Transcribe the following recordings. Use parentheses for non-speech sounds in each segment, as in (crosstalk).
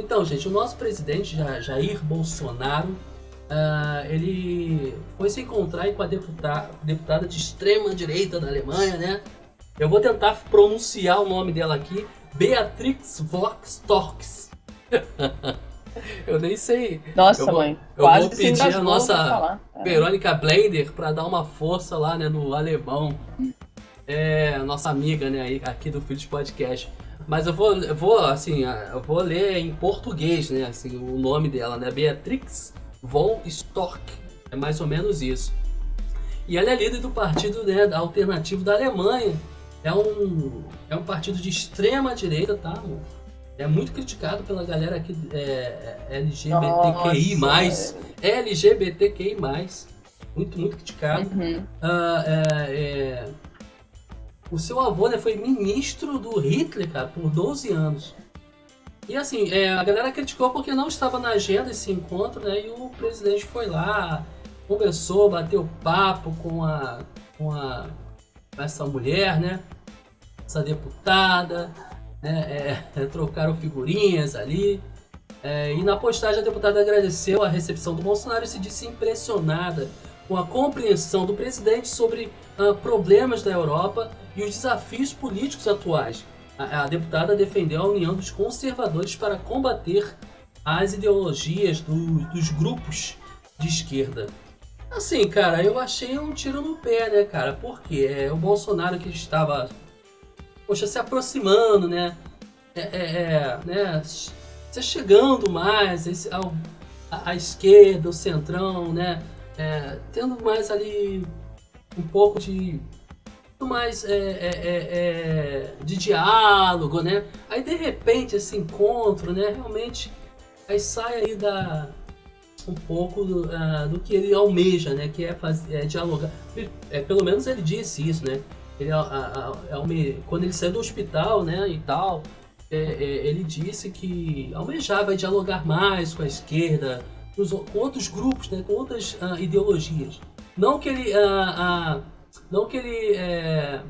Então, gente, o nosso presidente Jair Bolsonaro, uh, ele foi se encontrar com a deputada, deputada de extrema direita da Alemanha, né? Eu vou tentar pronunciar o nome dela aqui, Beatrix Vox Torx. (laughs) eu nem sei. Nossa, eu vou, mãe. Eu vou pedir a nossa Verônica Blender para dar uma força lá, né, no alemão. É, nossa amiga, né, aqui do Filhos Podcast. Mas eu vou, eu vou, assim, eu vou ler em português, né, assim, o nome dela, né, Beatrix von Storck. É mais ou menos isso. E ela é líder do partido né, alternativo da Alemanha. É um, é um partido de extrema direita, tá, amor? é muito criticado pela galera aqui é, é LGBTQI+, Nossa, é. LGBTQI+, muito, muito criticado. Uhum. Uh, é, é, o seu avô né, foi ministro do Hitler, cara, por 12 anos. E assim, é, a galera criticou porque não estava na agenda esse encontro, né? E o presidente foi lá, conversou, bateu papo com a, com a essa mulher, né? Essa deputada, né, é, (laughs) trocaram figurinhas ali. É, e na postagem a deputada agradeceu a recepção do Bolsonaro e se disse impressionada com a compreensão do presidente sobre uh, problemas da Europa e os desafios políticos atuais. A, a, deputada defendeu a união dos conservadores para combater as ideologias do, dos grupos de esquerda. Assim, cara, eu achei um tiro no pé, né, cara? Porque é o Bolsonaro que estava poxa, se aproximando, né? É, é, é né? Você chegando mais esse, ao, à esquerda, o centrão, né? É, tendo mais ali um pouco de mais é, é, é, é, de diálogo, né? Aí de repente esse encontro, né? Realmente aí sai aí da um pouco do, uh, do que ele almeja, né? Que é, fazer, é dialogar. É, pelo menos ele disse isso, né? Ele, a, a, a, quando ele saiu do hospital, né, e tal, é, é, ele disse que almejava dialogar mais com a esquerda, com outros grupos, né, com outras uh, ideologias. Não que ele, uh, não que ele é,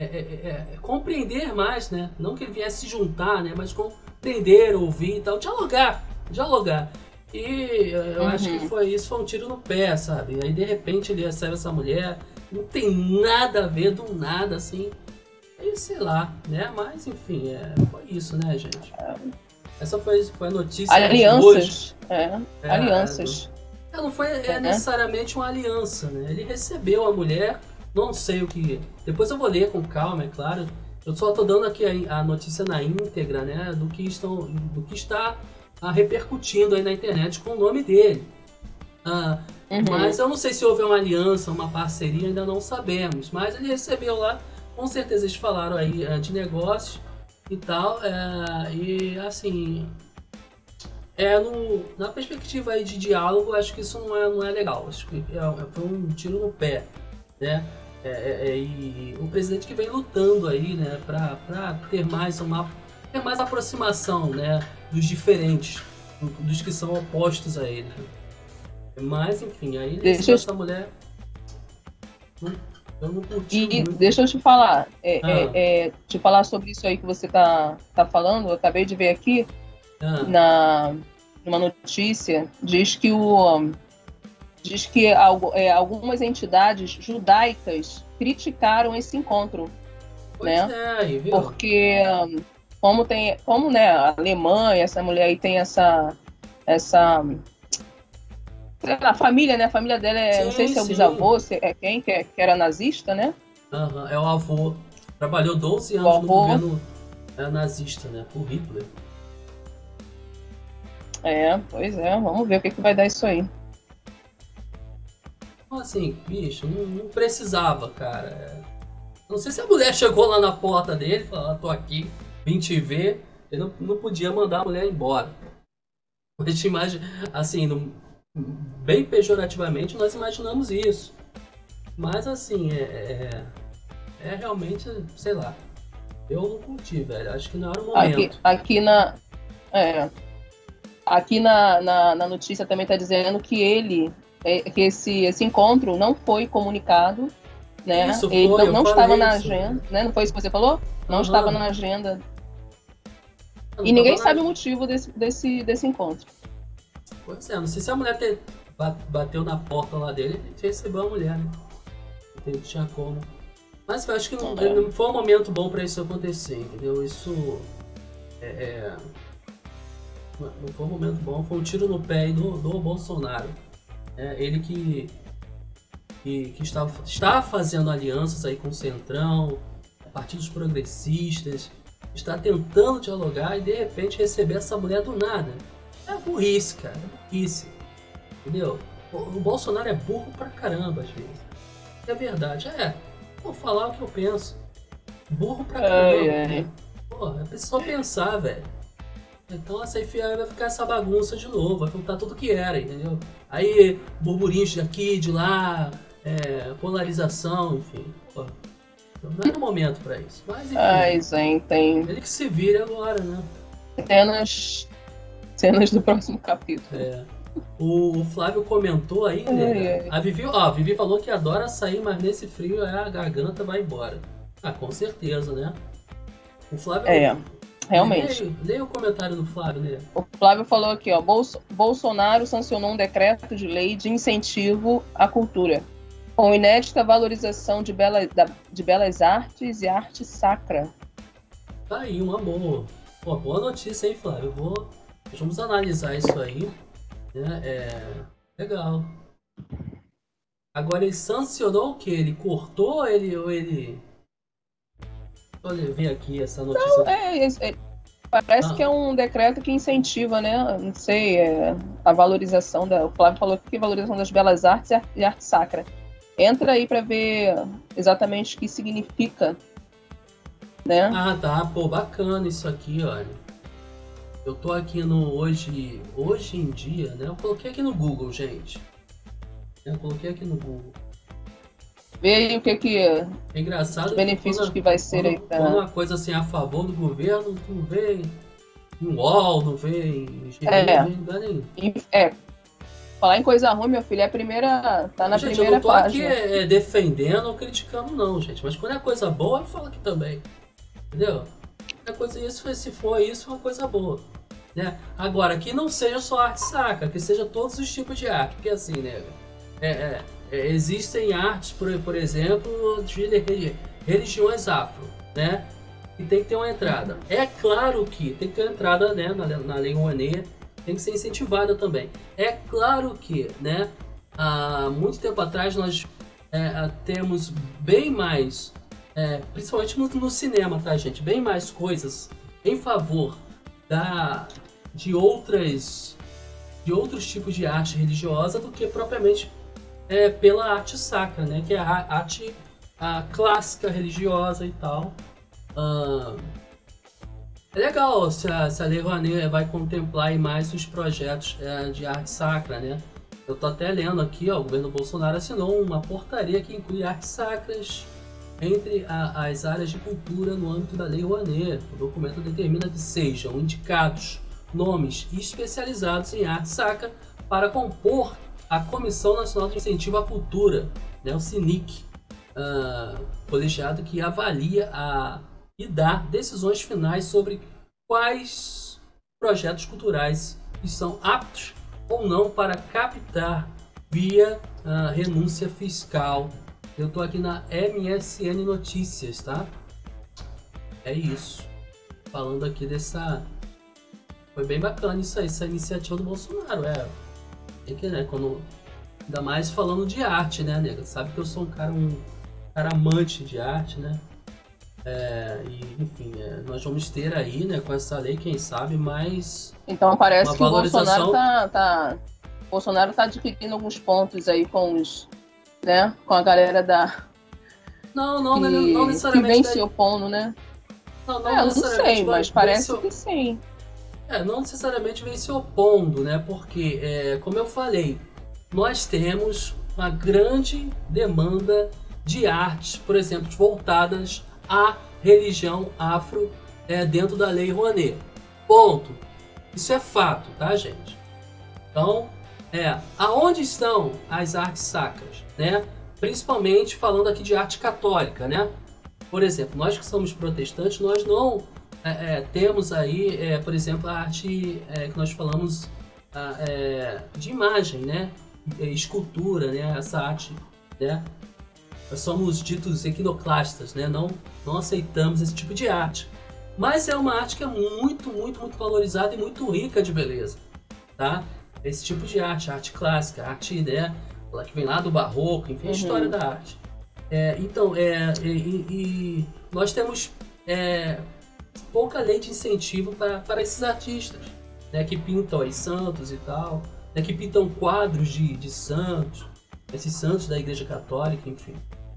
é, é, é, compreender mais, né, não que ele viesse se juntar, né, mas compreender, ouvir e tal, dialogar, dialogar. E eu uhum. acho que foi isso, foi um tiro no pé, sabe? Aí de repente ele recebe essa mulher não tem nada a ver do nada, assim. E sei lá, né? Mas enfim, é, foi isso, né, gente? Essa foi, foi a notícia Alianças. Hoje. É. é Alianças. Não, não foi é, necessariamente uma aliança, né? Ele recebeu a mulher, não sei o que. Depois eu vou ler com calma, é claro. Eu só tô dando aqui a, a notícia na íntegra, né? Do que, estão, do que está a, repercutindo aí na internet com o nome dele. Ah, Uhum. Mas eu não sei se houve uma aliança, uma parceria, ainda não sabemos. Mas ele recebeu lá, com certeza eles falaram aí eh, de negócios e tal. É, e assim, é no, na perspectiva aí de diálogo, acho que isso não é, não é legal. Acho que é, é foi um tiro no pé, né? É, é, é, e o presidente que vem lutando aí, né, para ter mais uma ter mais aproximação, né, dos diferentes, dos que são opostos a ele. Mas, enfim, aí deixa essa eu... mulher. Eu não curti. E muito. deixa eu te falar, é, ah. é, é, te falar sobre isso aí que você tá, tá falando, eu acabei de ver aqui ah. na numa notícia, diz que o diz que é, algumas entidades judaicas criticaram esse encontro, pois né? É, Porque como tem, como né, a Alemanha, essa mulher aí tem essa essa a família, né? A família dela é, sim, não sei se é o bisavô, se é quem, que, é, que era nazista, né? Uhum, é o avô. Trabalhou 12 anos no governo é, nazista, né? O Hitler. É, pois é. Vamos ver o que, que vai dar isso aí. Assim, bicho, não, não precisava, cara. Não sei se a mulher chegou lá na porta dele e falou, ah, tô aqui, vim te ver. Ele não, não podia mandar a mulher embora. (laughs) A gente imagina, assim, não, bem pejorativamente, nós imaginamos isso. Mas assim, é, é, é, realmente, sei lá. Eu não curti, velho. Acho que não era o momento. Aqui, aqui na. É, aqui na, na, na, notícia também está dizendo que ele. É, que esse, esse encontro não foi comunicado. Né? Isso ele foi, não, não estava na agenda. Né? Não foi isso que você falou? Não uhum. estava na agenda E ninguém sabe o motivo desse, desse, desse encontro. Pois é, não sei se a mulher ter, bateu na porta lá dele e recebeu a mulher, né? Não tinha como. Mas eu acho que não, é. não foi um momento bom para isso acontecer, entendeu? Isso é, é, não foi um momento bom, foi um tiro no pé do, do Bolsonaro. É, ele que, que, que está, está fazendo alianças aí com o Centrão, partidos progressistas, está tentando dialogar e de repente receber essa mulher do nada. É burrice, cara, é burrice. Entendeu? O, o Bolsonaro é burro pra caramba às vezes. É verdade, é. Vou falar o que eu penso. Burro pra caramba. Ai, ai. Pô, é preciso pensar, velho. Então essa aí vai ficar essa bagunça de novo, vai voltar tudo que era, entendeu? Aí, burburinhos daqui, de lá, é, polarização, enfim. Pô, não é o momento pra isso. Mas enfim. Ai, gente, tem. Ele que se vire agora, né? Cenas. Cenas do próximo capítulo. É. O, Flávio comentou aí, né? A Vivi, ó, a Vivi falou que adora sair, mas nesse frio a garganta vai embora. Ah, com certeza, né? O Flávio. É. Realmente. Leia, o comentário do Flávio, né? O Flávio falou aqui, ó. Bolso, Bolsonaro sancionou um decreto de lei de incentivo à cultura, com inédita valorização de, bela, da, de belas artes e arte sacra. Tá aí, uma boa. Pô, boa notícia, hein, Flávio? Vou, vamos analisar isso aí. Né? É, legal. Agora ele sancionou o que? Ele cortou ele, ou ele Olha, vem aqui essa notícia. Não, é, é, é parece ah. que é um decreto que incentiva, né? Não sei, é, a valorização da. O Flávio falou que valorização das belas artes e arte sacra. Entra aí para ver exatamente o que significa, né? Ah, tá. Pô, bacana isso aqui, olha. Eu tô aqui no hoje, hoje em dia, né? Eu coloquei aqui no Google, gente. Eu coloquei aqui no Google. Aí o que que é engraçado os benefícios que, quando, que vai ser quando, aí quando uma coisa assim a favor do governo, tu não vê em UOL, não vê em é. não lugar nenhum. É. Falar em coisa ruim, meu filho, é a primeira. tá na gente, primeira página. Eu não tô página. aqui é, defendendo ou criticando, não, gente. Mas quando é coisa boa, eu falo aqui também. Entendeu? É coisa, isso, se for isso, é uma coisa boa. Né? Agora, que não seja só arte saca, que seja todos os tipos de arte. Porque assim, né? É, é, é, existem artes, por, por exemplo, de religiões afro, né? E tem que ter uma entrada. É claro que tem que ter uma entrada né, na, na Lei Rouanet, tem que ser incentivada também. É claro que, né, há muito tempo atrás nós é, temos bem mais, é, principalmente no, no, cinema, tá, gente? Bem mais coisas em favor da, de outras de outros tipos de arte religiosa do que propriamente é, pela arte sacra, né? Que é a arte a clássica religiosa e tal. Uh, é legal se a, se a Lei Rouanet vai contemplar mais os projetos é, de arte sacra, né? Eu tô até lendo aqui, ó, o governo Bolsonaro assinou uma portaria que inclui artes sacras entre a, as áreas de cultura no âmbito da Lei Rouanet. O documento determina que sejam indicados nomes especializados em arte sacra para compor a Comissão Nacional de Incentivo à Cultura, né, o CINIC, uh, colegiado que avalia a, e dá decisões finais sobre quais projetos culturais estão aptos ou não para captar via uh, renúncia fiscal. Eu estou aqui na MSN Notícias, tá? É isso. Falando aqui dessa. Foi bem bacana isso aí, essa iniciativa do Bolsonaro. É, é que, né, quando. Ainda mais falando de arte, né, nega? Sabe que eu sou um cara, um cara amante de arte, né? É, e, enfim, é, nós vamos ter aí, né, com essa lei, quem sabe, mais. Então parece que o Bolsonaro tá, tá. Bolsonaro tá adquirindo alguns pontos aí com os. né? Com a galera da. Não, não, que, não, não necessariamente. Que vem se opondo, né? Não, não, é, não sei, mas parece se... que sim. É, não necessariamente vem se opondo, né? Porque, é, como eu falei, nós temos uma grande demanda de artes, por exemplo, voltadas à religião afro é, dentro da Lei Rouanet. Ponto. Isso é fato, tá, gente? Então, é, aonde estão as artes sacras, né? Principalmente falando aqui de arte católica, né? Por exemplo, nós que somos protestantes, nós não é, é, temos aí, é, por exemplo, a arte é, que nós falamos a, é, de imagem, né? escultura, né? Essa arte, né? Nós somos ditos equinoclastas, né? Não, não aceitamos esse tipo de arte. Mas é uma arte que é muito, muito, muito valorizada e muito rica de beleza, tá? Esse tipo de arte, arte clássica, arte, né? Que vem lá do barroco, enfim, uhum. a história da arte. É, então, é, e, e, nós temos é, pouca lei de incentivo para esses artistas, né? Que pintam aí santos e tal, né, que pintam quadros de, de santos, esses santos da Igreja Católica, enfim.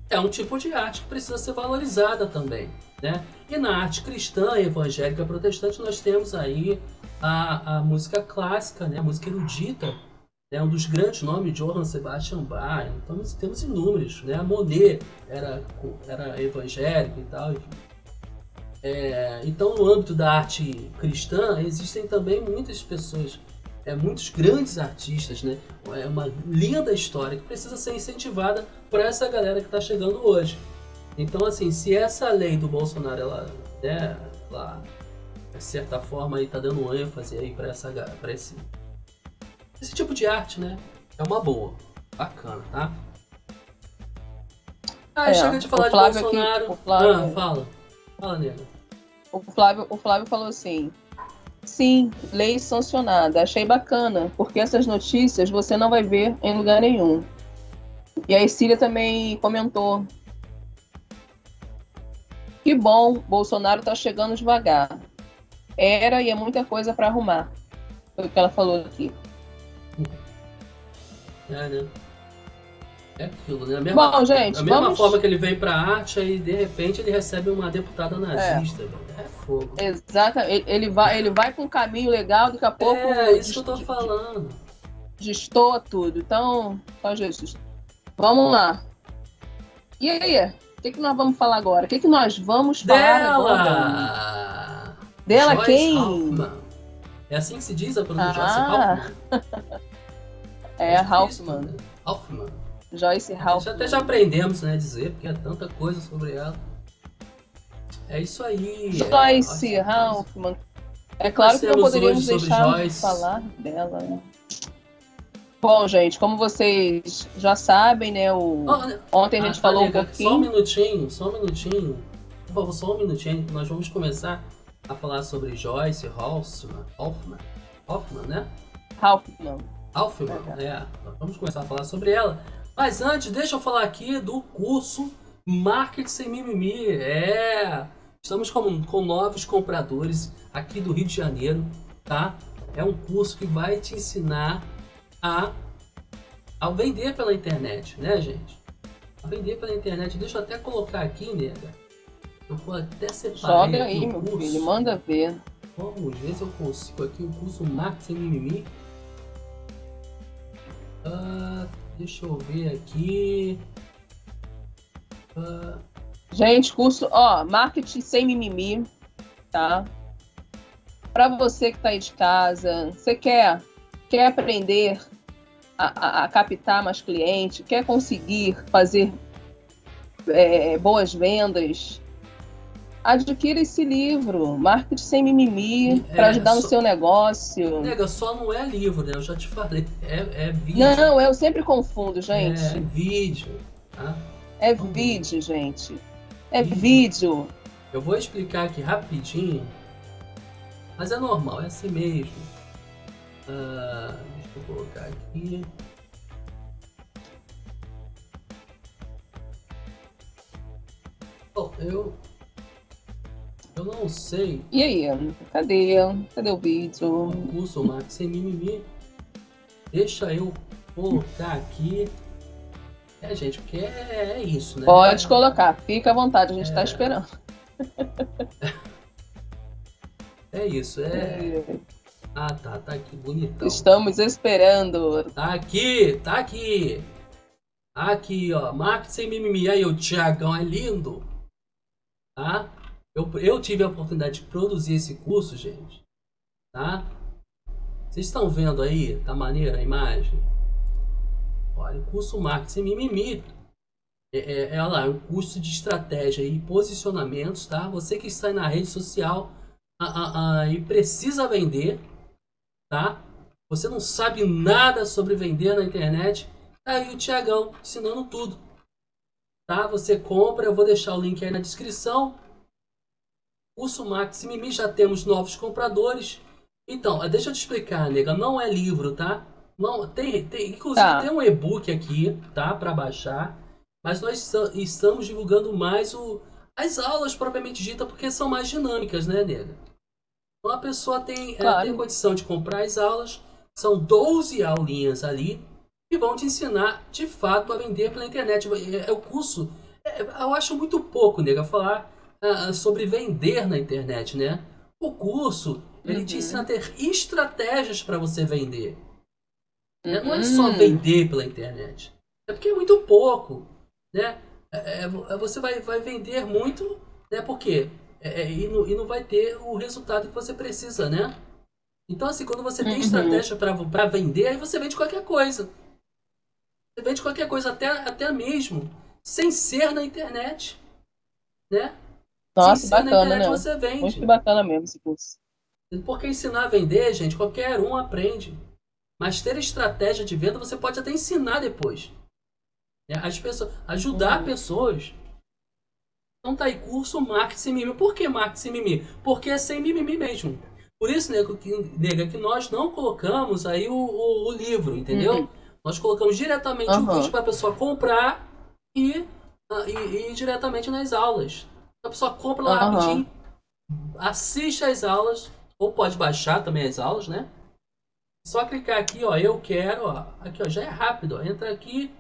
É um tipo de arte que precisa ser valorizada também. Né? E na arte cristã, evangélica, protestante, nós temos aí a, a música clássica, né? a música erudita, né? um dos grandes nomes, Johann Sebastian Bach. Então temos inúmeros. Né? A Monet era, era evangélico e tal. É, então, no âmbito da arte cristã, existem também muitas pessoas é, muitos grandes artistas, né? É uma linda história que precisa ser incentivada por essa galera que está chegando hoje. Então, assim, se essa lei do Bolsonaro, ela, né, ela de certa forma, está dando ênfase aí para essa, para esse, esse tipo de arte, né? É uma boa, bacana, tá? Ah, é, chega de falar de Bolsonaro. Aqui, Flávio... Ah, fala, fala. O Flávio, o Flávio falou assim: Sim, lei sancionada. Achei bacana, porque essas notícias você não vai ver em lugar nenhum. E a Cília também comentou. Que bom, Bolsonaro tá chegando devagar. Era e é muita coisa para arrumar. Foi o que ela falou aqui. É, né? É aquilo, né? A mesma, Bom, gente, a mesma vamos... forma que ele vem pra arte, aí de repente ele recebe uma deputada nazista. É, é fogo. Exato. Ele, ele, vai, ele vai pra um caminho legal, daqui a pouco. É, isso que eu tô falando. Destoa tudo. Então, só Jesus. Vamos lá. E aí? O que, que nós vamos falar agora? O que, que nós vamos falar Dela! agora? Dela Joyce quem? Hoffman. É assim que se diz a pronúncia ah. Joyce Hoffman? (laughs) é, é Hoffman. Hoffman. Joyce Hoffman. Até já aprendemos, né, dizer, porque é tanta coisa sobre ela. É isso aí. Joyce é. É claro que não poderíamos deixar Joyce. de falar dela. Né? Bom, gente, como vocês já sabem, né? O... Oh, Ontem a gente ah, falou um pouquinho. Só um minutinho, só um minutinho. Por favor, só um minutinho. Nós vamos começar a falar sobre Joyce Hoffman. Hoffman, Hoffman né? Hoffman. Hoffman, é. é. Vamos começar a falar sobre ela. Mas antes, deixa eu falar aqui do curso Marketing Sem Mimimi. É, estamos com, com novos compradores aqui do Rio de Janeiro, tá? É um curso que vai te ensinar a, a vender pela internet, né, gente? A vender pela internet. Deixa eu até colocar aqui, nega. Eu vou até separar. Joga aí, meu curso. filho, manda ver. Vamos ver se eu consigo aqui o curso Marketing Sem Mimimi. Uh, Deixa eu ver aqui. Uh... Gente, curso, ó, marketing sem mimimi, tá? Para você que tá aí de casa, você quer, quer aprender a, a, a captar mais cliente, quer conseguir fazer é, boas vendas, adquira esse livro, Marketing Sem Mimimi, é, para ajudar só, no seu negócio. Nega, só não é livro, né? Eu já te falei. É, é vídeo. Não, eu sempre confundo, gente. É vídeo. Tá? É vídeo, gente. É vídeo. vídeo. Eu vou explicar aqui rapidinho. Mas é normal, é assim mesmo. Uh, deixa eu colocar aqui. Bom, eu eu não sei. E aí? Cadê? Cadê o vídeo? Curso Max sem mimimi. Deixa eu colocar aqui. É, gente, porque é, é isso, né? Pode colocar, fica à vontade, a gente está é... esperando. (laughs) é isso, é. é. Ah, tá, tá aqui, bonitão. Estamos esperando. Tá aqui, tá aqui. Aqui, ó, Max sem mimimi. Aí, o Tiagão é lindo. Tá? Eu, eu tive a oportunidade de produzir esse curso, gente. Tá? Vocês estão vendo aí? Tá maneira a imagem? Olha, o curso Marketing Mimimi. É, é, é, lá, é um curso de estratégia e posicionamentos, tá? Você que está na rede social, e precisa vender, tá? Você não sabe nada sobre vender na internet, tá aí o Tiagão ensinando tudo. Tá? Você compra, eu vou deixar o link aí na descrição. Curso Max Mimi, já temos novos compradores. Então, deixa eu te explicar, nega, não é livro, tá? Não, tem, tem, inclusive tá. tem um e-book aqui, tá, para baixar. Mas nós estamos divulgando mais o, as aulas propriamente dita, porque são mais dinâmicas, né, nega? Então a pessoa tem, claro. tem condição de comprar as aulas, são 12 aulinhas ali, e vão te ensinar de fato a vender pela internet. É, é o curso, é, eu acho muito pouco, nega, falar uh, sobre vender na internet, né? O curso, ele uhum. te ensina a ter estratégias para você vender. Né? Não é só uhum. vender pela internet. É porque é muito pouco, né? É, é, é, você vai, vai vender muito, né? Porque é, é, e, não, e não vai ter o resultado que você precisa, né? Então, assim, quando você tem uhum. estratégia para vender, aí você vende qualquer coisa. Você vende qualquer coisa, até, até mesmo sem ser na internet. Né? Nossa, sem bacana, né? você vende. Muito bacana mesmo esse curso. Porque ensinar a vender, gente, qualquer um aprende. Mas ter estratégia de venda você pode até ensinar depois. Né? As pessoas, ajudar uhum. pessoas. Então tá aí, curso marketing mimimi. Por que marketing mimimi? Porque é sem mimimi mesmo. Por isso, nega, que, nega, que nós não colocamos aí o, o, o livro, entendeu? Uhum. Nós colocamos diretamente uhum. o vídeo para a pessoa comprar e, uh, e, e, diretamente nas aulas. A pessoa compra lá uhum. rapidinho, assiste as aulas, ou pode baixar também as aulas, né? Só clicar aqui, ó, eu quero, ó, aqui, ó, já é rápido, ó, entra aqui.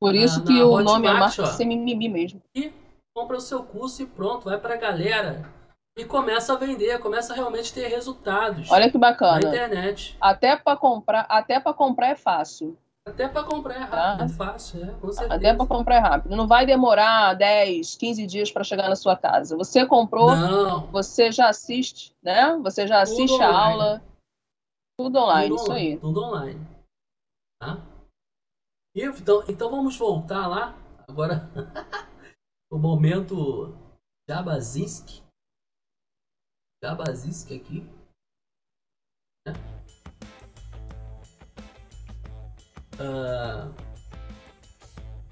Por isso na, que na o Hotmart, nome é marca sem mimimi mesmo. E compra o seu curso e pronto, vai pra galera. E começa a vender, começa a realmente ter resultados. Olha que bacana. Na internet. Até para comprar, até para comprar é fácil. Até para comprar é rápido, é fácil, é, com certeza. Até para comprar é rápido. Não vai demorar 10, 15 dias para chegar na sua casa. Você comprou, Não. você já assiste, né? Você já assiste a aula tudo online, tudo isso aí. Tudo online. Tá? E, então, então vamos voltar lá. Agora, (laughs) o momento Jabazinski. Jabazinski aqui. Né? Uh,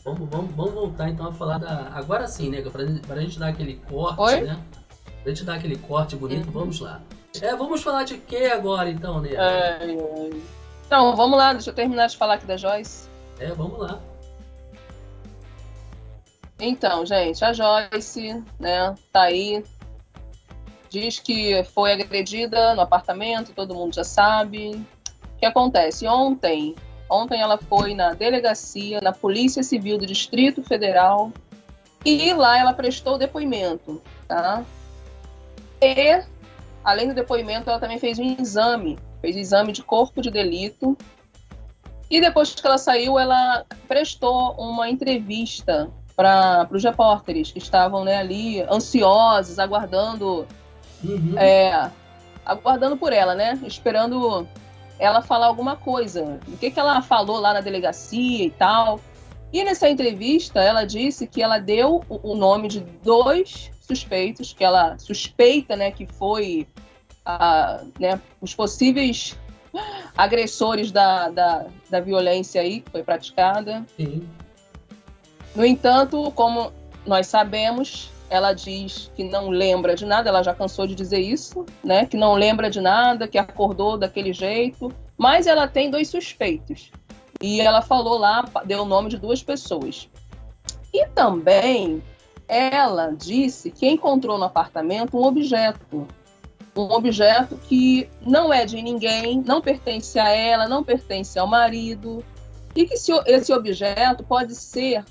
vamos, vamos, vamos voltar então a falar da. Agora sim, né? Pra, pra gente dar aquele corte, Oi? né? Pra gente dar aquele corte bonito, uhum. vamos lá. É, vamos falar de que agora então, né? É, Então, vamos lá, deixa eu terminar de falar aqui da Joyce. É, vamos lá. Então, gente, a Joyce, né, tá aí. Diz que foi agredida no apartamento, todo mundo já sabe. O que acontece? Ontem, ontem ela foi na delegacia, na Polícia Civil do Distrito Federal, e lá ela prestou depoimento, tá? E Além do depoimento, ela também fez um exame, fez um exame de corpo de delito. E depois que ela saiu, ela prestou uma entrevista para os repórteres que estavam né, ali ansiosos, aguardando, uhum. é, aguardando por ela, né? Esperando ela falar alguma coisa. O que, que ela falou lá na delegacia e tal. E nessa entrevista, ela disse que ela deu o nome de dois suspeitos, que ela suspeita né, que foi a, né, os possíveis agressores da, da, da violência aí que foi praticada. Sim. No entanto, como nós sabemos, ela diz que não lembra de nada, ela já cansou de dizer isso, né? Que não lembra de nada, que acordou daquele jeito, mas ela tem dois suspeitos. E ela falou lá, deu o nome de duas pessoas. E também ela disse que encontrou no apartamento um objeto. Um objeto que não é de ninguém, não pertence a ela, não pertence ao marido. E que esse objeto pode ser,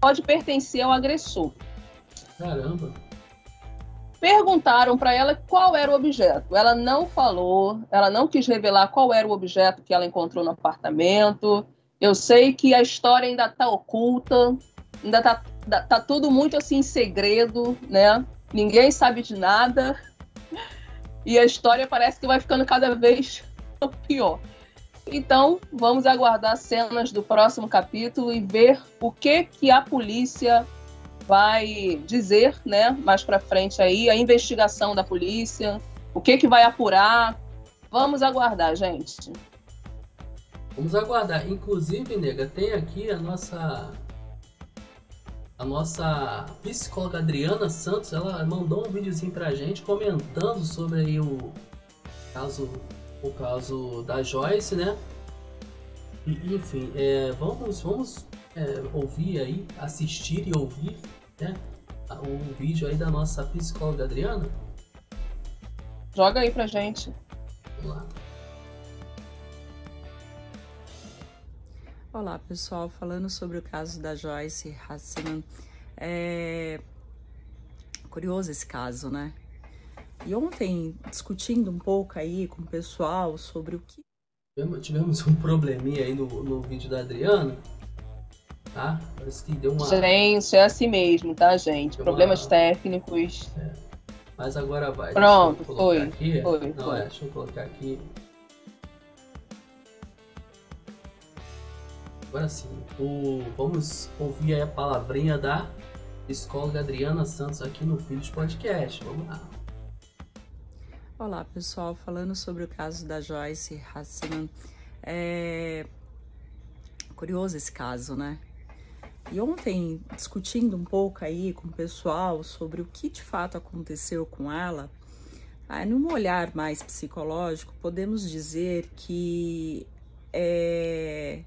pode pertencer ao agressor. Caramba! Perguntaram para ela qual era o objeto. Ela não falou, ela não quis revelar qual era o objeto que ela encontrou no apartamento. Eu sei que a história ainda está oculta, ainda está tá tudo muito assim em segredo, né? Ninguém sabe de nada. E a história parece que vai ficando cada vez (laughs) pior. Então, vamos aguardar cenas do próximo capítulo e ver o que que a polícia vai dizer, né, mais para frente aí, a investigação da polícia, o que que vai apurar. Vamos aguardar, gente. Vamos aguardar. Inclusive, nega, tem aqui a nossa a nossa psicóloga Adriana Santos, ela mandou um videozinho pra gente comentando sobre aí o caso o caso da Joyce, né? E, enfim, é, vamos vamos é, ouvir aí, assistir e ouvir, né? O vídeo aí da nossa psicóloga Adriana. Joga aí pra gente. Vamos lá. Olá pessoal, falando sobre o caso da Joyce Hassiman. É curioso esse caso, né? E ontem, discutindo um pouco aí com o pessoal sobre o que. Tivemos um probleminha aí no, no vídeo da Adriana, tá? Parece que deu uma. Gente, é assim mesmo, tá, gente? Deu Problemas uma... técnicos. É. Mas agora vai. Pronto, foi. Aqui. Foi. Não, foi. É, deixa eu colocar aqui. Agora sim, o, vamos ouvir a palavrinha da psicóloga Adriana Santos aqui no Filhos Podcast. Vamos lá. Olá, pessoal. Falando sobre o caso da Joyce Hassiman. É curioso esse caso, né? E ontem, discutindo um pouco aí com o pessoal sobre o que de fato aconteceu com ela, aí, num olhar mais psicológico, podemos dizer que é,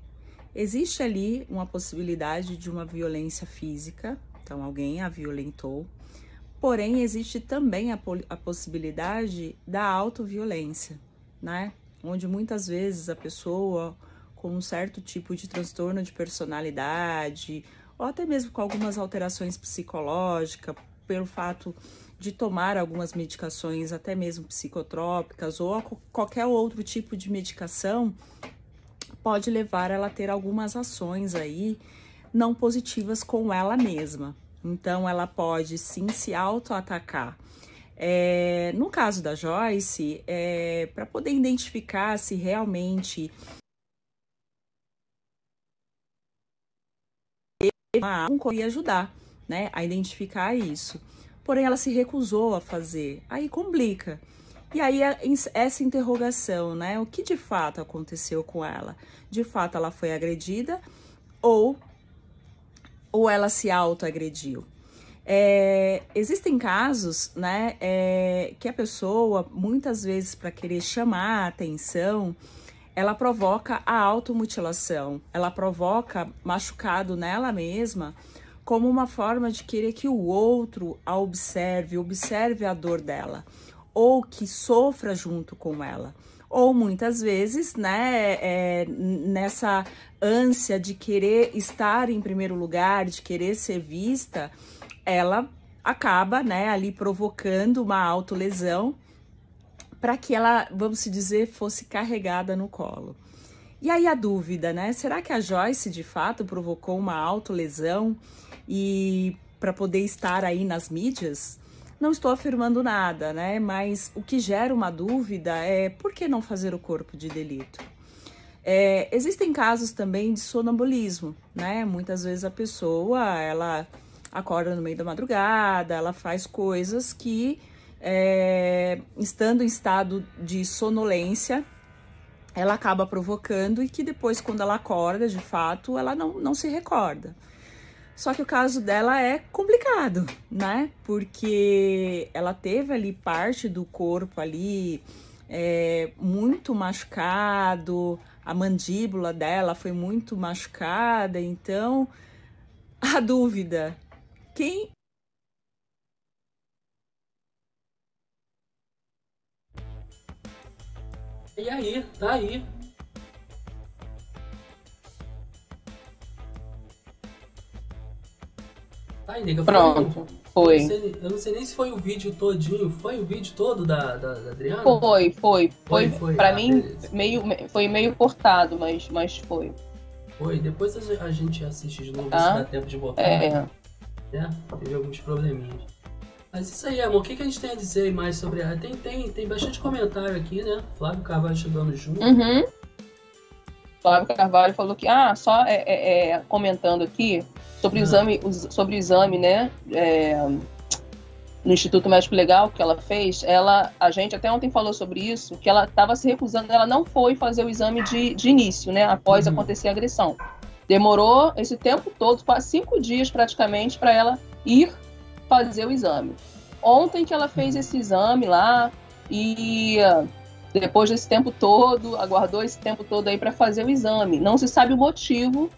Existe ali uma possibilidade de uma violência física, então alguém a violentou, porém existe também a, a possibilidade da autoviolência, né? Onde muitas vezes a pessoa com um certo tipo de transtorno de personalidade, ou até mesmo com algumas alterações psicológicas, pelo fato de tomar algumas medicações, até mesmo psicotrópicas, ou qualquer outro tipo de medicação, pode levar ela a ter algumas ações aí não positivas com ela mesma. Então, ela pode sim se auto-atacar. É, no caso da Joyce, é, para poder identificar se realmente não poderia ajudar né, a identificar isso. Porém, ela se recusou a fazer. Aí complica. E aí essa interrogação, né? O que de fato aconteceu com ela? De fato ela foi agredida ou ou ela se autoagrediu? É, existem casos, né, é, que a pessoa, muitas vezes, para querer chamar a atenção, ela provoca a automutilação, ela provoca machucado nela mesma, como uma forma de querer que o outro a observe, observe a dor dela ou que sofra junto com ela. Ou muitas vezes, né, é, nessa ânsia de querer estar em primeiro lugar, de querer ser vista, ela acaba, né, ali provocando uma autolesão para que ela, vamos dizer, fosse carregada no colo. E aí a dúvida, né? Será que a Joyce de fato provocou uma autolesão e para poder estar aí nas mídias? Não estou afirmando nada, né? Mas o que gera uma dúvida é por que não fazer o corpo de delito? É, existem casos também de sonambulismo, né? Muitas vezes a pessoa ela acorda no meio da madrugada, ela faz coisas que, é, estando em estado de sonolência, ela acaba provocando e que depois, quando ela acorda, de fato, ela não, não se recorda. Só que o caso dela é complicado, né? Porque ela teve ali parte do corpo ali é, muito machucado, a mandíbula dela foi muito machucada, então a dúvida, quem E aí, tá aí. Ai, nega, Pronto, foi. Eu não, sei, eu não, sei, nem se foi o vídeo todinho. Foi o vídeo todo da, da, da Adriana? Foi, foi. Foi, foi. Pra ah, mim, meio, foi meio cortado, mas, mas foi. Foi. Depois a gente assiste de novo, ah, se dá tempo de botar. É. Né? Teve alguns probleminhas. Mas isso aí, amor. O que, que a gente tem a dizer mais sobre ela? Tem, tem, tem bastante comentário aqui, né? Flávio Carvalho chegando junto. Uhum. Flávio Carvalho falou que, ah, só é, é, é comentando aqui, sobre o exame, sobre o exame, né? É, no Instituto Médico Legal que ela fez, ela, a gente até ontem falou sobre isso, que ela estava se recusando, ela não foi fazer o exame de, de início, né? Após uhum. acontecer a agressão. Demorou esse tempo todo, quase cinco dias praticamente, para ela ir fazer o exame. Ontem que ela fez esse exame lá e depois desse tempo todo, aguardou esse tempo todo aí para fazer o exame. Não se sabe o motivo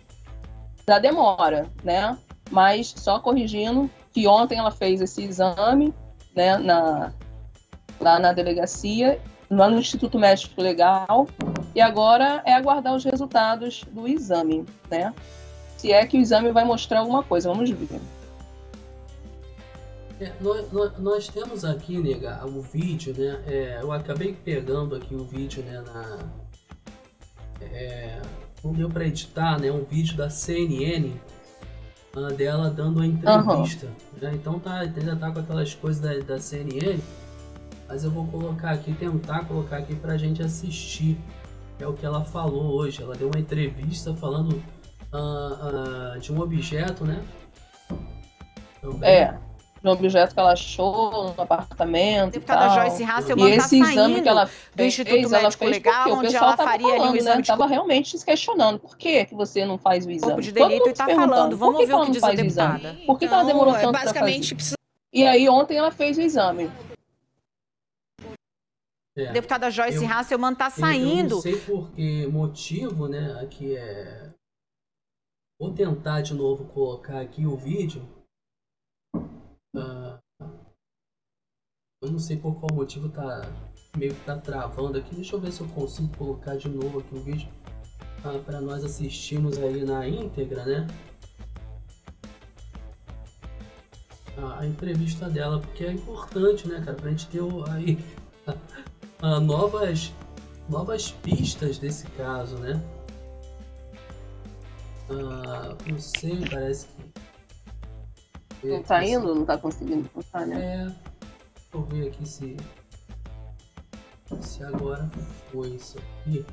da demora, né? Mas só corrigindo que ontem ela fez esse exame, né, na, lá na delegacia, lá no Instituto Médico Legal, e agora é aguardar os resultados do exame, né? Se é que o exame vai mostrar alguma coisa, vamos ver. É, nós, nós, nós, temos aqui, nega, o vídeo, né? É, eu acabei pegando aqui o vídeo, né, na... É, não deu para editar, né? Um vídeo da CNN uh, dela dando uma entrevista. Uhum. Né? Então tá, ainda tá com aquelas coisas da, da CNN, mas eu vou colocar aqui, tentar colocar aqui pra gente assistir. É o que ela falou hoje. Ela deu uma entrevista falando uh, uh, de um objeto, né? Também. É um objeto que ela achou no apartamento. Deputada Joyce Hasselman está saindo que ela fez, do Instituto Médico Legal, onde ela faria falando, ali o exame né? de... Estava realmente se questionando, por que, que você não faz o exame? Corpo de delito e está falando, vamos ver o que diz a deputada. Por que, então, que ela então, demorou tanto basicamente precisa... E aí ontem ela fez o exame. É. Deputada Joyce eu, Hasselman está saindo. Eu não sei por que motivo, né, aqui é... Vou tentar de novo colocar aqui o vídeo Uh, eu não sei por qual motivo tá meio que tá travando aqui. Deixa eu ver se eu consigo colocar de novo aqui o vídeo uh, ah, para nós assistirmos aí na íntegra, né? A, a entrevista dela, porque é importante, né, cara, pra gente ter aí (laughs) uh, novas, novas pistas desse caso, né? não sei, parece que não tá indo? Não tá conseguindo passar, né? É. Deixa eu ver aqui se. Se agora foi isso aqui.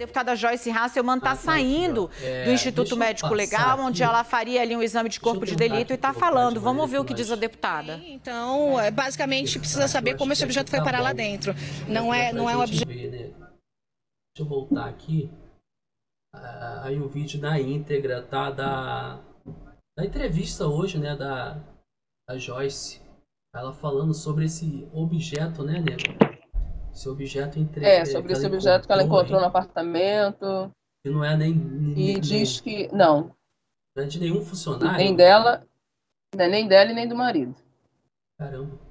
deputada Joyce Hasselman está ah, saindo é, do Instituto Médico Legal, onde ela faria ali um exame de corpo de delito e está falando. Vamos ver o que diz a deputada. Então, é, basicamente, precisa saber como esse objeto foi parar lá dentro. Não é, não é um objeto. Deixa eu voltar aqui. Aí o vídeo na íntegra, tá? Da, da entrevista hoje, né? Da, da Joyce. Ela falando sobre esse objeto, né, Nego? Esse objeto entre. É, sobre esse objeto que ela encontrou aí, no apartamento. Que não é nem. nem e nem, diz que. Não. Não é de nenhum funcionário. Nem dela. É nem dela e nem do marido. Caramba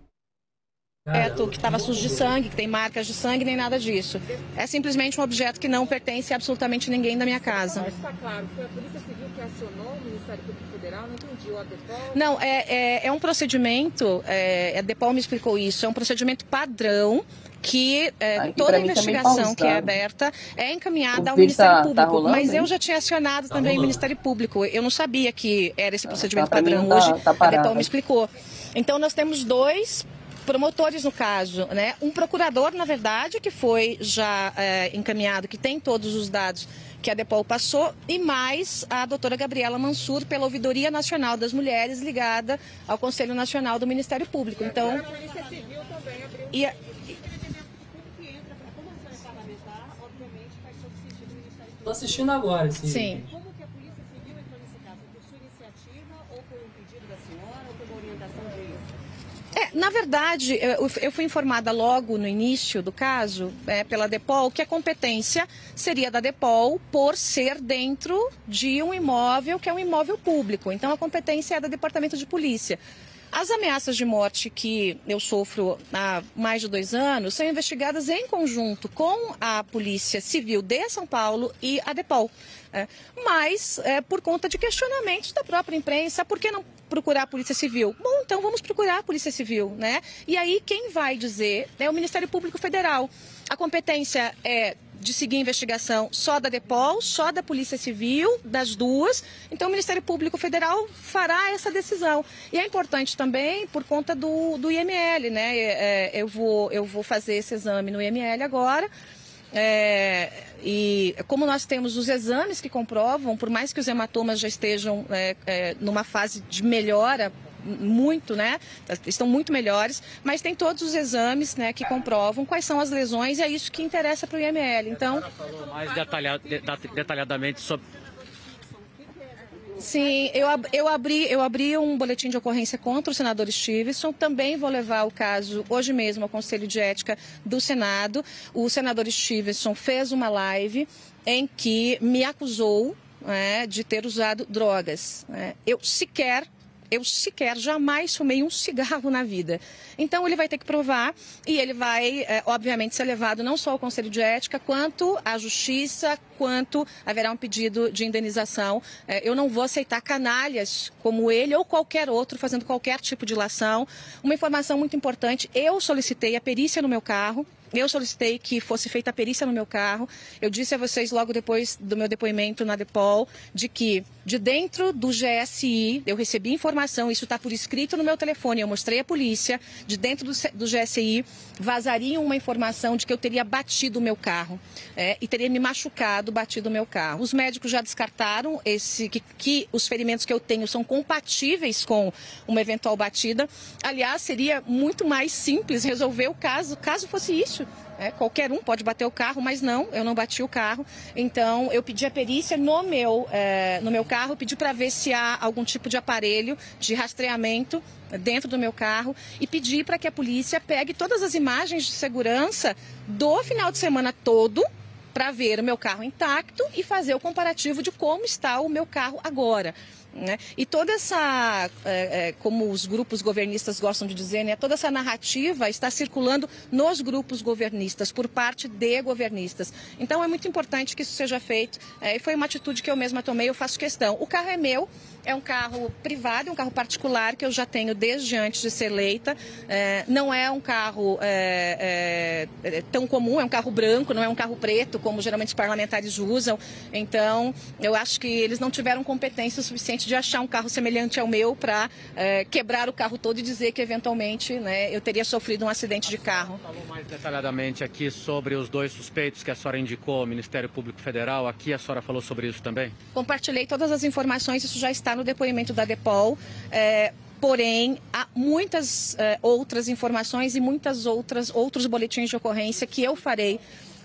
objeto que estava sujo de sangue, que tem marcas de sangue, nem nada disso. É simplesmente um objeto que não pertence a absolutamente ninguém da minha casa. Mas está claro, foi a Polícia Civil que acionou o Ministério Público Federal, não entendi, o ADEPOL? Não, é, é, é um procedimento, é, a DEPOL me explicou isso, é um procedimento padrão que é, toda a investigação que é aberta é encaminhada ao Ministério tá, Público. Tá rolando, mas eu já tinha acionado tá também rolando. o Ministério Público. Eu não sabia que era esse tá, procedimento padrão tá hoje. a DEPOL me explicou. Então nós temos dois promotores no caso, né? Um procurador, na verdade, que foi já é, encaminhado, que tem todos os dados que a Depol passou, e mais a doutora Gabriela Mansur, pela Ouvidoria Nacional das Mulheres, ligada ao Conselho Nacional do Ministério Público. Então. A Polícia Civil também abriu. E a... Estou assistindo agora, sim. Sim. É, na verdade, eu fui informada logo no início do caso, é, pela Depol, que a competência seria da Depol por ser dentro de um imóvel que é um imóvel público. Então, a competência é do Departamento de Polícia. As ameaças de morte que eu sofro há mais de dois anos são investigadas em conjunto com a Polícia Civil de São Paulo e a DEPOL. É, mas, é, por conta de questionamentos da própria imprensa, por que não procurar a Polícia Civil? Bom, então vamos procurar a Polícia Civil, né? E aí quem vai dizer é o Ministério Público Federal. A competência é de seguir a investigação só da DEPOL, só da Polícia Civil, das duas. Então, o Ministério Público Federal fará essa decisão. E é importante também por conta do, do IML, né? É, é, eu, vou, eu vou fazer esse exame no IML agora. É, e como nós temos os exames que comprovam, por mais que os hematomas já estejam é, é, numa fase de melhora muito, né? Estão muito melhores, mas tem todos os exames, né, que comprovam quais são as lesões e é isso que interessa para o IML. Então, mais detalhadamente sobre Sim, eu, eu, abri, eu abri um boletim de ocorrência contra o senador Stevenson. Também vou levar o caso hoje mesmo ao Conselho de Ética do Senado. O senador Stevenson fez uma live em que me acusou né, de ter usado drogas. Né. Eu sequer eu sequer jamais fumei um cigarro na vida. Então ele vai ter que provar e ele vai, é, obviamente, ser levado não só ao Conselho de Ética, quanto à Justiça, quanto haverá um pedido de indenização. É, eu não vou aceitar canalhas como ele ou qualquer outro fazendo qualquer tipo de lação. Uma informação muito importante: eu solicitei a perícia no meu carro. Eu solicitei que fosse feita a perícia no meu carro. Eu disse a vocês logo depois do meu depoimento na Depol de que de dentro do GSI eu recebi informação, isso está por escrito no meu telefone, eu mostrei à polícia, de dentro do, do GSI vazaria uma informação de que eu teria batido o meu carro é, e teria me machucado, batido o meu carro. Os médicos já descartaram esse que, que os ferimentos que eu tenho são compatíveis com uma eventual batida. Aliás, seria muito mais simples resolver o caso, caso fosse isso. É, qualquer um pode bater o carro, mas não, eu não bati o carro. Então, eu pedi a perícia no meu, é, no meu carro, pedi para ver se há algum tipo de aparelho de rastreamento dentro do meu carro e pedi para que a polícia pegue todas as imagens de segurança do final de semana todo para ver o meu carro intacto e fazer o comparativo de como está o meu carro agora. Né? E toda essa, é, é, como os grupos governistas gostam de dizer, né, toda essa narrativa está circulando nos grupos governistas, por parte de governistas. Então é muito importante que isso seja feito é, e foi uma atitude que eu mesma tomei, eu faço questão. O carro é meu, é um carro privado, é um carro particular que eu já tenho desde antes de ser eleita. É, não é um carro é, é, é, tão comum, é um carro branco, não é um carro preto, como geralmente os parlamentares usam. Então, eu acho que eles não tiveram competência suficiente de achar um carro semelhante ao meu para é, quebrar o carro todo e dizer que eventualmente né, eu teria sofrido um acidente de carro. Falou mais detalhadamente aqui sobre os dois suspeitos que a senhora indicou ao Ministério Público Federal. Aqui a senhora falou sobre isso também? Compartilhei todas as informações, isso já está está no depoimento da DEPOL. É, porém, há muitas é, outras informações e muitas outras outros boletins de ocorrência que eu farei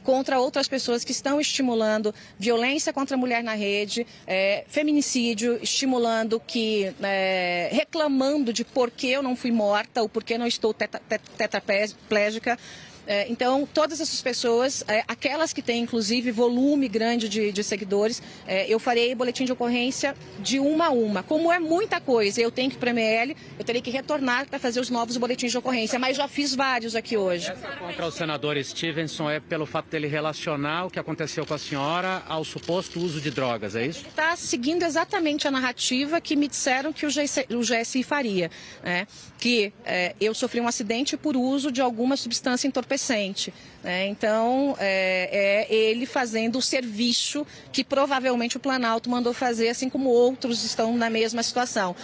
contra outras pessoas que estão estimulando violência contra a mulher na rede, é, feminicídio, estimulando que, é, reclamando de por que eu não fui morta ou por que não estou tetraplégica. É, então, todas essas pessoas, é, aquelas que têm inclusive volume grande de, de seguidores, é, eu farei boletim de ocorrência de uma a uma. Como é muita coisa, eu tenho que ir para a ML, eu terei que retornar para fazer os novos boletins de ocorrência, mas já fiz vários aqui hoje. Essa contra o senador Stevenson é pelo fato dele relacionar o que aconteceu com a senhora ao suposto uso de drogas, é isso? Está seguindo exatamente a narrativa que me disseram que o GSI, o GSI faria, né? que é, eu sofri um acidente por uso de alguma substância entorpecente entorpecente. Né? Então, é, é, ele fazendo o serviço que provavelmente o Planalto mandou fazer, assim como outros estão na mesma situação.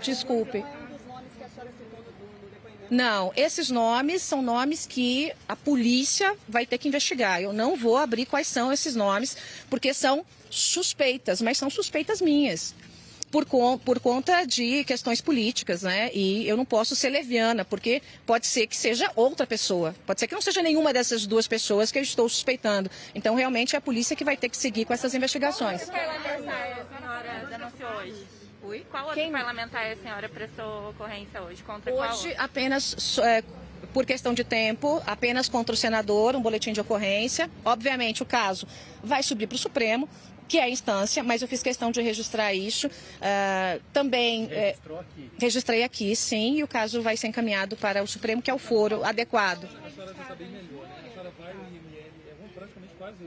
Desculpe. Não, esses nomes são nomes que a polícia vai ter que investigar. Eu não vou abrir quais são esses nomes, porque são suspeitas, mas são suspeitas minhas por, por conta de questões políticas, né? E eu não posso ser leviana, porque pode ser que seja outra pessoa. Pode ser que não seja nenhuma dessas duas pessoas que eu estou suspeitando. Então, realmente, é a polícia que vai ter que seguir com essas investigações. Qual outro parlamentar a senhora denunciou hoje? Qual outro Quem? parlamentar a senhora prestou ocorrência hoje? Contra hoje, apenas... É, por questão de tempo, apenas contra o senador, um boletim de ocorrência. Obviamente, o caso vai subir para o Supremo que é a instância, mas eu fiz questão de registrar isso. Uh, também é, Registrou aqui. registrei aqui, sim, e o caso vai ser encaminhado para o Supremo, que é o foro adequado. A senhora já está bem melhor, né? A senhora vai é praticamente quase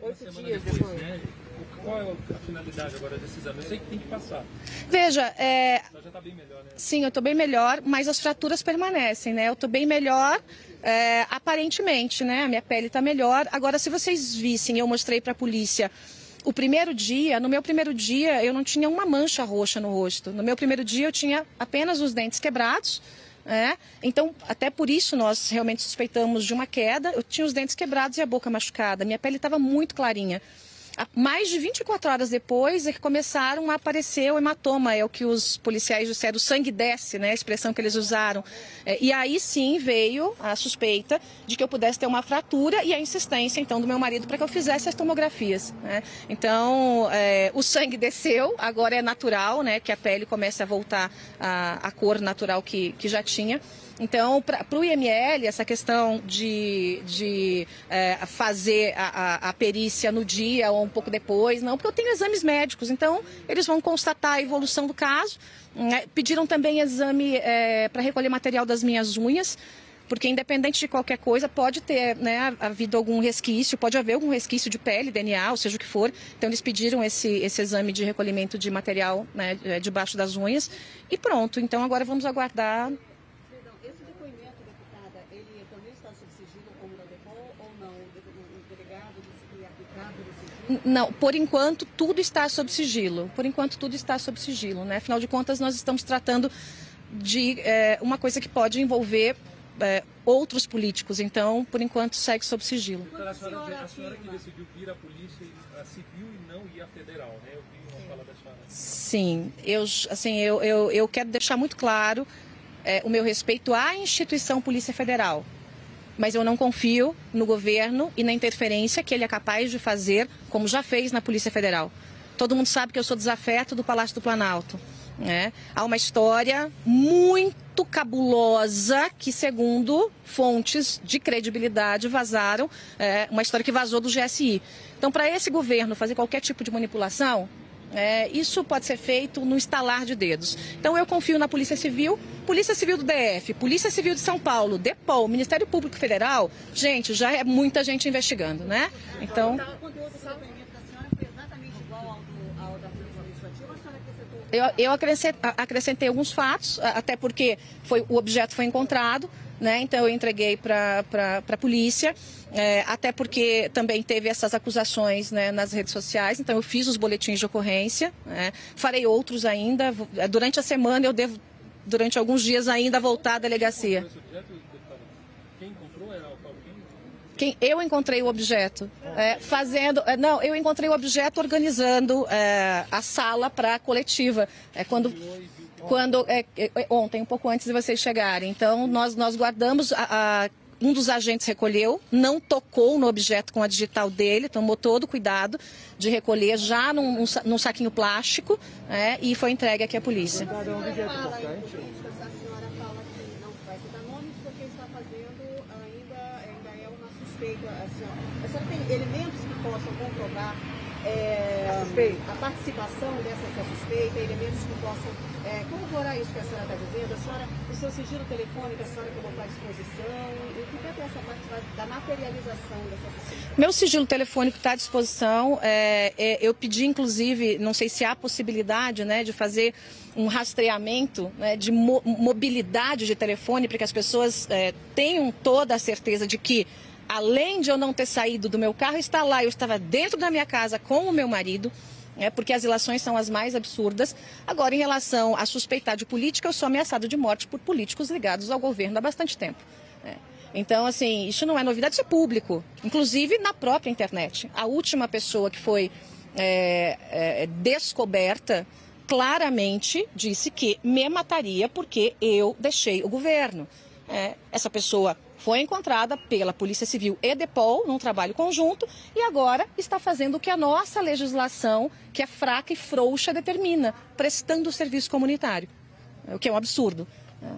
oito dias depois, depois. Né? Qual é a finalidade agora desse exame? Eu sei que tem que passar. Veja, é... já está bem melhor, né? Sim, eu estou bem melhor, mas as fraturas permanecem, né? Eu estou bem melhor, é, aparentemente, né? A minha pele está melhor. Agora, se vocês vissem, eu mostrei para a polícia o primeiro dia, no meu primeiro dia, eu não tinha uma mancha roxa no rosto. No meu primeiro dia, eu tinha apenas os dentes quebrados É, então, até por isso nós realmente suspeitamos de uma queda. Eu tinha os dentes quebrados e a boca machucada. Minha pele estava muito clarinha. Mais de 24 horas depois é que começaram a aparecer o hematoma, é o que os policiais disseram, o sangue desce, né, a expressão que eles usaram. É, e aí sim veio a suspeita de que eu pudesse ter uma fratura e a insistência então do meu marido para que eu fizesse as tomografias. Né? Então é, o sangue desceu, agora é natural, né, que a pele comece a voltar à cor natural que, que já tinha. Então, para o IML, essa questão de, de é, fazer a, a, a, perícia no dia ou um pouco depois, não, porque eu tenho exames médicos, então eles vão constatar a evolução do caso. Né? Pediram também exame é, para recolher material das minhas unhas porque independente de qualquer coisa, pode ter né, havido algum resquício, pode haver algum resquício de pele, DNA, ou seja o que for. Então eles pediram esse, esse exame de recolhimento de material né, debaixo das unhas e pronto. Então agora vamos aguardar Não, por enquanto tudo está sob sigilo. Por enquanto tudo está sob sigilo, né? Afinal de contas, nós estamos tratando de é, uma coisa que pode envolver é, outros políticos. Então, por enquanto, segue sob sigilo. a, senhora, a senhora que decidiu vir à polícia a civil e não ir à federal, né? Eu vi uma fala da senhora. Sim, eu, assim, eu, eu, eu quero deixar muito claro é, o meu respeito à instituição Polícia Federal mas eu não confio no governo e na interferência que ele é capaz de fazer, como já fez na Polícia Federal. Todo mundo sabe que eu sou desafeto do Palácio do Planalto. Né? Há uma história muito cabulosa que, segundo fontes de credibilidade, vazaram, é, uma história que vazou do GSI. Então, para esse governo fazer qualquer tipo de manipulação, é, isso pode ser feito no estalar de dedos. Então eu confio na Polícia Civil, Polícia Civil do DF, Polícia Civil de São Paulo, DEPOL, Ministério Público Federal. Gente, já é muita gente investigando, né? Então. Eu, eu acrescentei, acrescentei alguns fatos, até porque foi, o objeto foi encontrado, né? Então eu entreguei para a polícia. É, até porque também teve essas acusações né, nas redes sociais, então eu fiz os boletins de ocorrência, né, farei outros ainda. É, durante a semana eu devo, durante alguns dias ainda, voltar à delegacia. Quem encontrou era o quem, eu encontrei o objeto é, fazendo. É, não, eu encontrei o objeto organizando é, a sala para a coletiva. É quando. Quando, é, é, ontem, um pouco antes de vocês chegarem. Então, nós, nós guardamos a, a um dos agentes recolheu, não tocou no objeto com a digital dele, tomou todo o cuidado de recolher já num, num saquinho plástico né, e foi entregue aqui à polícia. É senhora tem elementos que possam comprovar é, a, participação dessa suspeita, elementos que possam é, corroborar isso que a senhora está dizendo. A senhora, o seu sigilo telefônico, a senhora colocou à disposição. E o que é essa parte da materialização dessa suspeita? Meu sigilo telefônico está à disposição. É, é, eu pedi, inclusive, não sei se há possibilidade né, de fazer um rastreamento né, de mo mobilidade de telefone para que as pessoas é, tenham toda a certeza de que além de eu não ter saído do meu carro, está lá, eu estava dentro da minha casa com o meu marido, né, porque as ilações são as mais absurdas. Agora, em relação a suspeitar de política, eu sou ameaçado de morte por políticos ligados ao governo há bastante tempo. Né. Então, assim, isso não é novidade, isso é público, inclusive na própria internet. A última pessoa que foi é, é, descoberta claramente disse que me mataria porque eu deixei o governo. É, essa pessoa foi encontrada pela Polícia Civil e Depol num trabalho conjunto e agora está fazendo o que a nossa legislação, que é fraca e frouxa, determina, prestando o serviço comunitário, o que é um absurdo.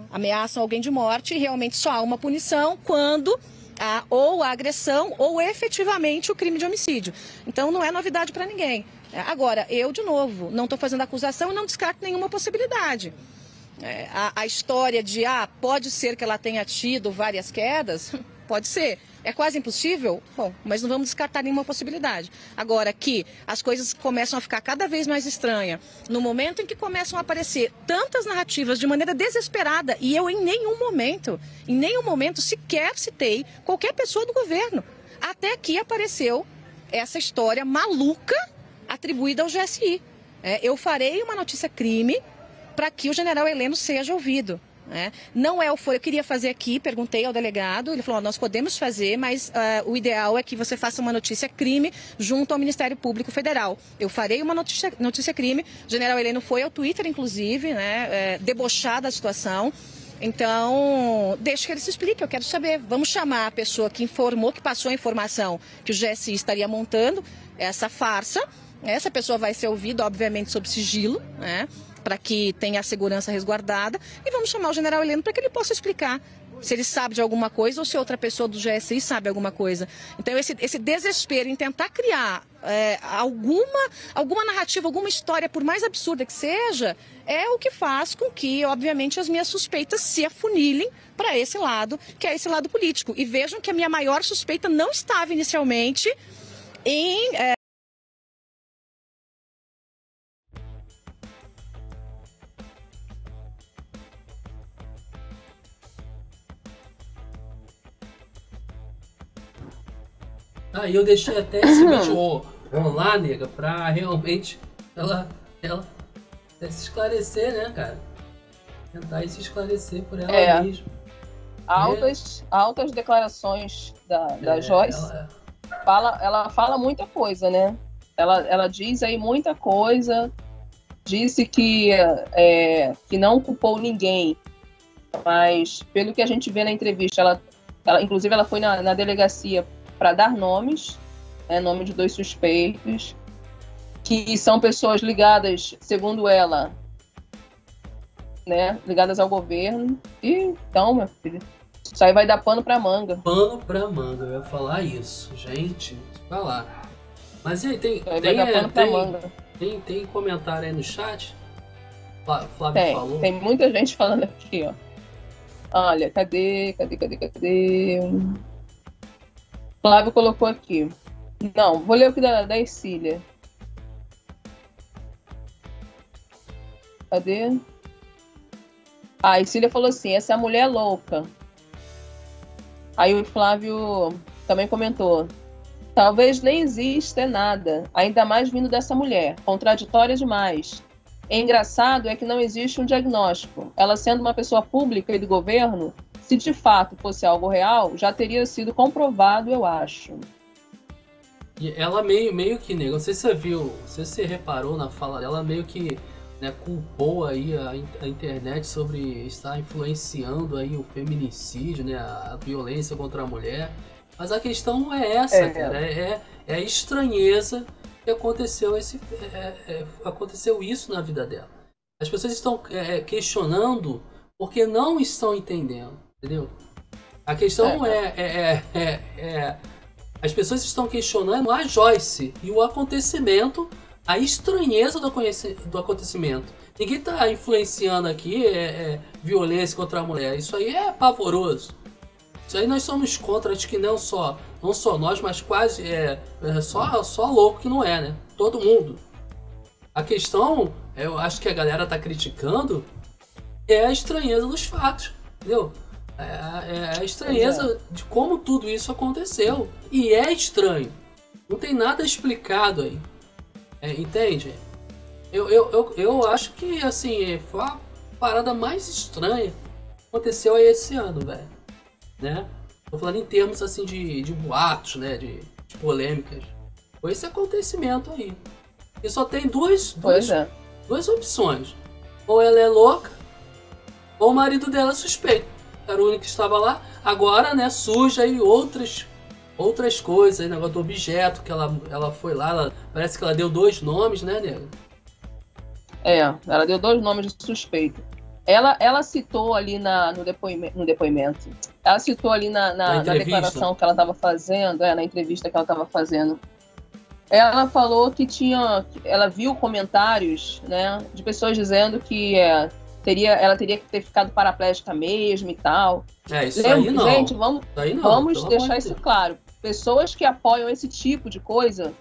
Ameaçam alguém de morte e realmente só há uma punição quando há ou a agressão ou efetivamente o crime de homicídio. Então não é novidade para ninguém. Agora, eu, de novo, não estou fazendo acusação e não descarto nenhuma possibilidade. É, a, a, história de, ah, pode ser que ela tenha tido várias quedas, (laughs) pode ser. É quase impossível? Bom, mas não vamos descartar nenhuma possibilidade. Agora, que as coisas começam a ficar cada vez mais estranhas, no momento em que começam a aparecer tantas narrativas de maneira desesperada, e eu em nenhum momento, em nenhum momento sequer citei qualquer pessoa do governo. Até que apareceu essa história maluca atribuída ao GSI. É, eu farei uma notícia crime para que o general Heleno seja ouvido. Né? Não é o foro, eu queria fazer aqui, perguntei ao delegado, ele falou, nós podemos fazer, mas uh, o ideal é que você faça uma notícia crime junto ao Ministério Público Federal. Eu farei uma notícia, notícia crime, o general Heleno foi ao Twitter, inclusive, né, é, da situação, então, deixa que ele se explique, eu quero saber. Vamos chamar a pessoa que informou, que passou a informação que o GSI estaria montando essa farsa. Essa pessoa vai ser ouvida, obviamente, sob sigilo, né? Para que tenha a segurança resguardada. E vamos chamar o general Heleno para que ele possa explicar se ele sabe de alguma coisa ou se outra pessoa do GSI sabe alguma coisa. Então, esse, esse desespero em tentar criar é, alguma, alguma narrativa, alguma história, por mais absurda que seja, é o que faz com que, obviamente, as minhas suspeitas se afunilem para esse lado, que é esse lado político. E vejam que a minha maior suspeita não estava inicialmente em. É, Aí eu deixei até esse (clears throat) vídeo rolar, nega, pra realmente ela, ela se esclarecer, né, cara? Tentar se esclarecer por ela é. mesma. Altas, é. altas declarações da, da é, Joyce. Ela... Fala, ela fala muita coisa, né? Ela, ela diz aí muita coisa. Disse que, é, que não culpou ninguém. Mas, pelo que a gente vê na entrevista, ela, ela inclusive ela foi na, na delegacia para dar nomes, né, nome de dois suspeitos, que são pessoas ligadas, segundo ela, né, ligadas ao governo. E então, meu filho, isso aí vai dar pano para manga. Pano para manga, eu ia falar isso, gente, falar. Mas e aí, tem, aí tem, é, tem, tem, tem, comentário aí no chat? Flávio tem, falou. Tem muita gente falando aqui, ó. Olha, cadê, cadê, cadê, cadê? Flávio colocou aqui. Não, vou ler o que da, da Ercília. Cadê? Ah, a Ercília falou assim: essa é mulher louca. Aí o Flávio também comentou: talvez nem exista nada, ainda mais vindo dessa mulher. Contraditória demais. É engraçado é que não existe um diagnóstico. Ela sendo uma pessoa pública e do governo, se de fato fosse algo real, já teria sido comprovado, eu acho. E ela meio, meio que, né, não sei se você viu, não sei se você reparou na fala dela, meio que né, culpou aí a, a, internet sobre estar influenciando aí o feminicídio, né, a, a violência contra a mulher. Mas a questão é essa, é. cara, é, é, é a estranheza que aconteceu, esse, é, é, aconteceu isso na vida dela. As pessoas estão é, questionando porque não estão entendendo. Entendeu? A questão é, é, é, é, As pessoas estão questionando a Joyce e o acontecimento, a estranheza do, do acontecimento. Ninguém está influenciando aqui é, violência contra a mulher. Isso aí é pavoroso. Isso aí nós somos contra, acho que não só, não só nós, mas quase é, é só, só louco que não é, né? Todo mundo. A questão, eu acho que a galera tá criticando, é a estranheza dos fatos, entendeu? É, é a estranheza é. de como tudo isso aconteceu. E é estranho. Não tem nada explicado aí. É, entende? Eu, eu, eu, eu acho que, assim, foi a parada mais estranha que aconteceu aí esse ano, velho. Né? Tô falando em termos, assim, de, de boatos, né? De, de polêmicas. Foi esse acontecimento aí. E só tem duas, duas, é. duas opções. Ou ela é louca, ou o marido dela é suspeito era o único que estava lá. Agora, né, surge aí outras outras coisas, aí, negócio do objeto que ela, ela foi lá, ela, parece que ela deu dois nomes, né, Nego? É, ela deu dois nomes de suspeito. Ela, ela citou ali na, no, depoimento, no depoimento, ela citou ali na, na, na declaração que ela estava fazendo, é, na entrevista que ela estava fazendo. Ela falou que tinha, ela viu comentários, né, de pessoas dizendo que é, teria, ela teria que ter ficado paraplégica mesmo e tal. É, isso Lembra, aí não. Gente, vamos, não, vamos deixar isso claro. Pessoas que apoiam esse tipo de coisa,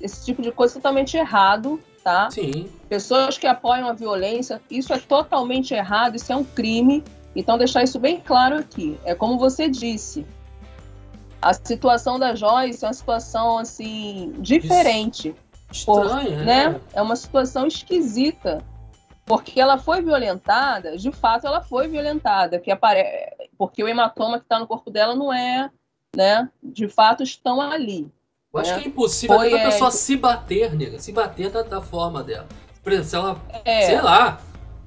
esse tipo de coisa é totalmente errado, tá? Sim. Pessoas que apoiam a violência, isso é totalmente errado, isso é um crime. Então, deixar isso bem claro aqui. É como você disse. A situação da Joyce é uma situação, assim, diferente. Estranha, por, né? É uma situação esquisita Porque ela foi violentada, de fato ela foi violentada, que apare... porque o hematoma que está no corpo dela não é, né? De fato estão ali. Eu acho né? que é impossível foi, a pessoa é... se bater, nega, se bater da, da forma dela. Por exemplo, se ela, é... sei lá,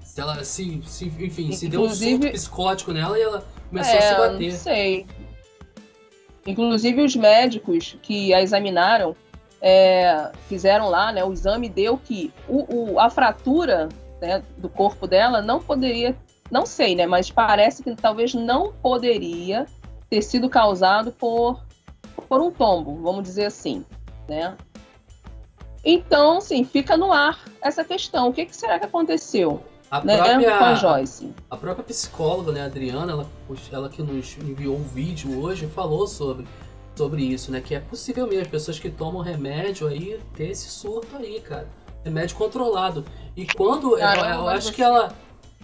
se ela se, se enfim, Inclusive... se deu um surto psicótico nela e ela começou é, a se bater. Não sei. Inclusive os médicos que a examinaram é, fizeram lá, né? O exame deu que o, o a fratura né, do corpo dela não poderia, não sei, né? Mas parece que talvez não poderia ter sido causado por por um tombo, vamos dizer assim, né? Então, sim, fica no ar essa questão. O que, que será que aconteceu? A né, própria, com a Joyce. A própria psicóloga, né, Adriana, ela, ela que nos enviou um vídeo hoje, falou sobre, sobre isso, né? Que é possível mesmo, as pessoas que tomam remédio aí ter esse surto aí, cara. Remédio controlado. E quando. Caramba, eu, eu acho que ela.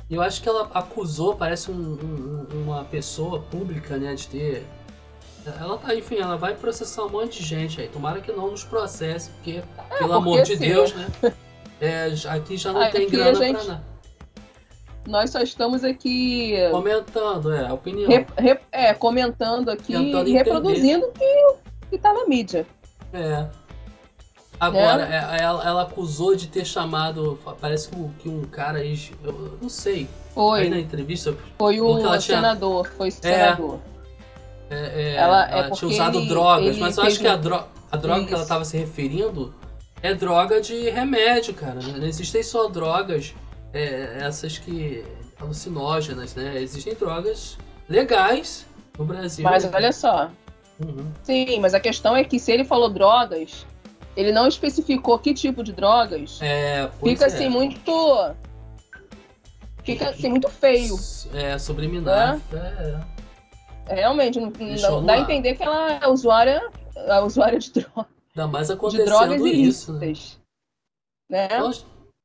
Eu acho que ela acusou, parece um, um, uma pessoa pública, né, de ter. Ela tá, enfim, ela vai processar um monte de gente aí. Tomara que não nos processe, porque, é, pelo porque amor de Deus, né? É, aqui já não tem grana gente... pra nada nós só estamos aqui. Comentando, é, a opinião. É, comentando aqui e reproduzindo o que, que tá na mídia. É. Agora, é. ela, ela, acusou de ter chamado. Parece que um cara aí. Eu não sei. Foi. Aí na entrevista. Foi o senador. Tinha... Foi o senador. É, é, ela, ela é tinha usado ele, drogas, ele mas eu acho que a, dro a droga Isso. que ela estava se referindo é droga de remédio, cara. Não existem só drogas é, essas que alucinógenas, né? Existem drogas legais no Brasil. Mas olha só. Uhum. Sim, mas a questão é que se ele falou drogas, ele não especificou que tipo de drogas. É, fica é. assim muito. Fica assim muito feio. É, subliminar. É. é. Realmente, não, não dá a entender que ela é usuária, é usuária de drogas. Ainda mais acontecendo de drogas isso, né? ilícitas. Né? né?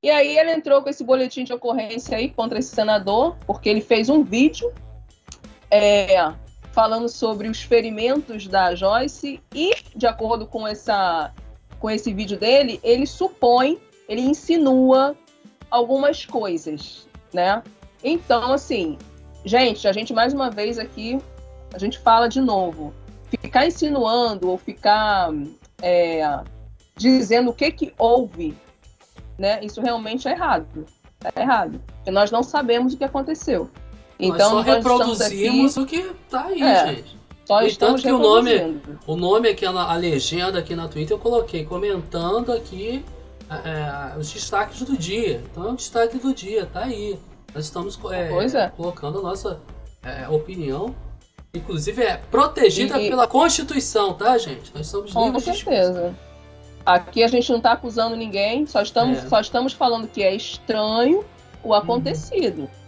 E aí ele entrou com esse boletim de ocorrência aí contra esse senador, porque ele fez um vídeo é, falando sobre os ferimentos da Joyce e, de acordo com, essa, com esse vídeo dele, ele supõe, ele insinua algumas coisas, né? Então, assim, gente, a gente mais uma vez aqui, a gente fala de novo, ficar insinuando ou ficar é, dizendo o que que houve né? Isso realmente é errado. É errado. Porque nós não sabemos o que aconteceu. Então, nós só reproduzimos aqui... o que tá aí, é, gente. Só e estamos que o nome, o nome aqui, a legenda aqui na Twitter, eu coloquei comentando aqui é, é, os destaques do dia. Então é um destaque do dia, tá aí. Nós estamos é, é. colocando a nossa é, opinião. Inclusive é protegida e, pela Constituição, tá, gente? Nós somos com livres certeza. De Aqui a gente não está acusando ninguém, só estamos, é. só estamos falando que é estranho o uhum. acontecido. Uhum.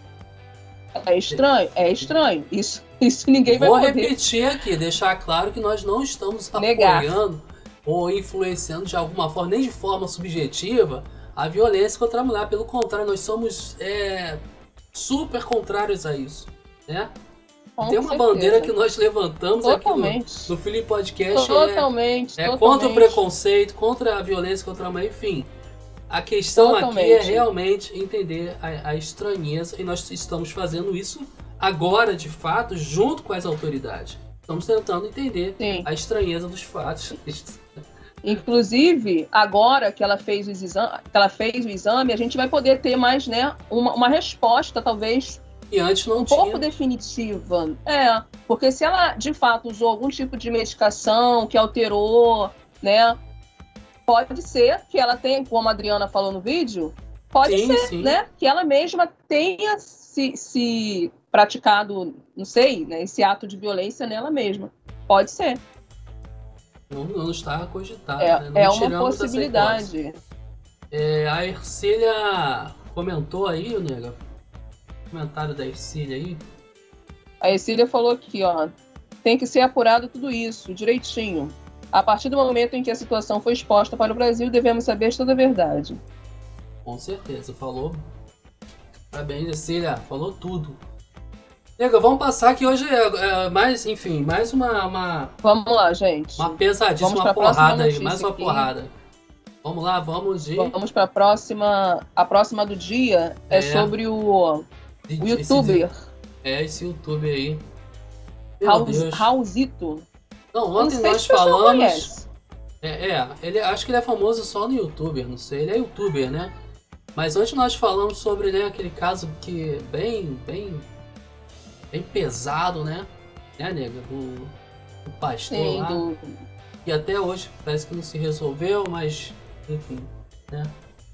É estranho? É estranho. Isso, isso ninguém Vou vai poder. Vou repetir aqui, deixar claro que nós não estamos Negar. apoiando ou influenciando de alguma forma, nem de forma subjetiva, a violência contra a mulher. Pelo contrário, nós somos é, super contrários a isso. Né? Com Tem uma certeza. bandeira que nós levantamos totalmente. aqui no, no Felipe Podcast. Totalmente. É, é totalmente. contra o preconceito, contra a violência contra a mãe, enfim. A questão totalmente. aqui é realmente entender a, a estranheza e nós estamos fazendo isso agora, de fato, junto com as autoridades. Estamos tentando entender Sim. a estranheza dos fatos. (laughs) Inclusive, agora que ela fez, os que ela fez o exame, a gente vai poder ter mais né, uma, uma resposta, talvez, e antes não um tinha. pouco definitiva. É, porque se ela de fato usou algum tipo de medicação que alterou, né? Pode ser que ela tenha, como a Adriana falou no vídeo, pode sim, ser, sim. né? Que ela mesma tenha se, se praticado, não sei, né, esse ato de violência nela mesma. Pode ser. Não, não está cogitado. É, né? é uma possibilidade. É, a Ercília comentou aí, nega, comentário da Ercília aí. A Ercília falou aqui, ó. Tem que ser apurado tudo isso, direitinho. A partir do momento em que a situação foi exposta para o Brasil, devemos saber toda a verdade. Com certeza, falou. Parabéns, Ercília, falou tudo. Nega, vamos passar que hoje é, é, mais, enfim, mais uma, uma. Vamos lá, gente. Uma pesadíssima porrada aí, mais uma aqui. porrada. Vamos lá, vamos ir. Vamos para a próxima. A próxima do dia é, é sobre o, o youtuber. É, esse youtuber aí. Raul, Raulzito. Não, ontem não nós falamos. É, é, ele, acho que ele é famoso só no youtuber, não sei. Ele é youtuber, né? Mas ontem nós falamos sobre né, aquele caso que bem, bem, bem pesado, né? Né, nega? Do, do pastor Sim, lá. Do... E até hoje parece que não se resolveu, mas enfim, né?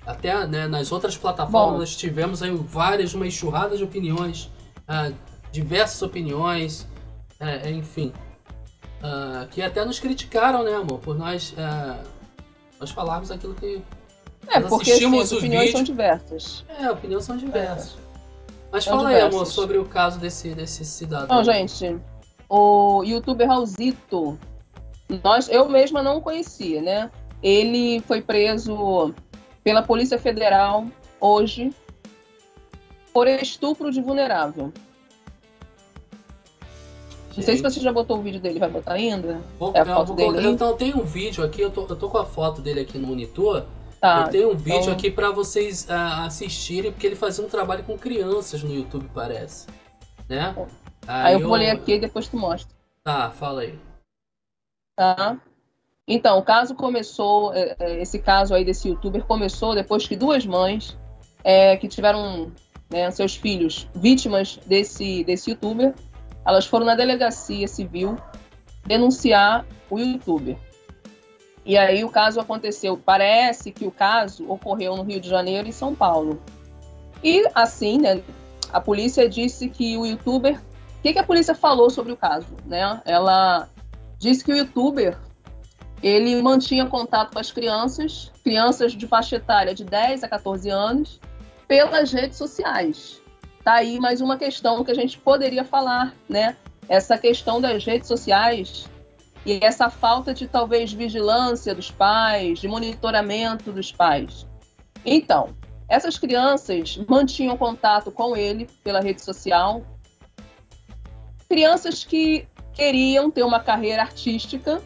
Até né, nas outras plataformas Bom. tivemos aí várias, uma enxurrada de opiniões, uh, diversas opiniões, uh, enfim. Uh, que até nos criticaram, né, amor? Por nós, uh, nós falarmos aquilo que. É, porque sim, as opiniões vídeos. são diversas. É, opiniões são diversas. É. Mas são fala diversas. aí, amor, sobre o caso desse, desse cidadão. Não, gente, o youtuber Raulzito, nós, eu mesma não conhecia, né? Ele foi preso pela Polícia Federal hoje por estupro de vulnerável. Não sei se você já botou o vídeo dele, vai botar ainda? Vou, é a foto dele. Então tem um vídeo aqui, eu tô, eu tô com a foto dele aqui no monitor. Tá, eu tenho um vídeo então... aqui para vocês uh, assistirem, porque ele fazia um trabalho com crianças no YouTube, parece. Né? Aí, aí eu vou ler aqui e depois tu mostra. Tá, fala aí. Tá. Então, o caso começou, é, é, esse caso aí desse youtuber começou depois que duas mães é, que tiveram né, seus filhos vítimas desse, desse youtuber, elas foram na delegacia civil denunciar o youtuber. E aí o caso aconteceu, parece que o caso ocorreu no Rio de Janeiro e São Paulo. E assim, né, a polícia disse que o youtuber, o que, que a polícia falou sobre o caso, né? Ela disse que o youtuber ele mantinha contato com as crianças, crianças de faixa etária de 10 a 14 anos, pelas redes sociais. Tá aí mais uma questão que a gente poderia falar, né? Essa questão das redes sociais e essa falta de talvez vigilância dos pais, de monitoramento dos pais. Então, essas crianças mantinham contato com ele pela rede social. Crianças que queriam ter uma carreira artística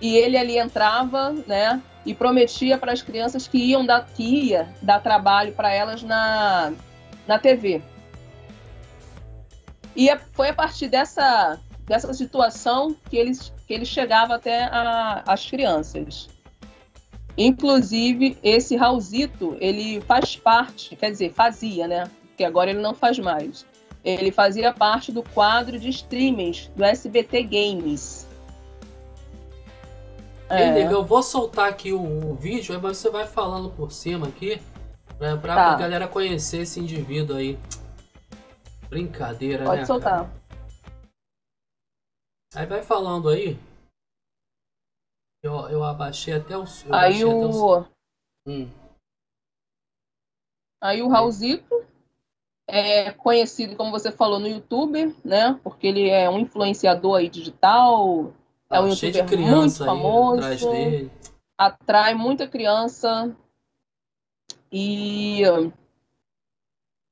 e ele ali entrava, né, e prometia para as crianças que iam dar que ia dar trabalho para elas na na TV. E é, foi a partir dessa dessa situação que eles que ele chegava até a, as crianças. Inclusive esse Raulzito, ele faz parte, quer dizer, fazia, né? Porque agora ele não faz mais. Ele fazia parte do quadro de streamings do SBT Games é. eu vou soltar aqui o, o vídeo, aí você vai falando por cima aqui, pra, pra, tá. galera conhecer esse indivíduo aí. Brincadeira, Pode né? Pode soltar. Cara? Aí vai falando aí. Eu, eu abaixei até o. Aí o. o... Hum. Aí o Raulzito é conhecido, como você falou, no YouTube, né? Porque ele é um influenciador aí digital, é um youtuber de muito famoso. Atrás dele. Atrai muita criança. E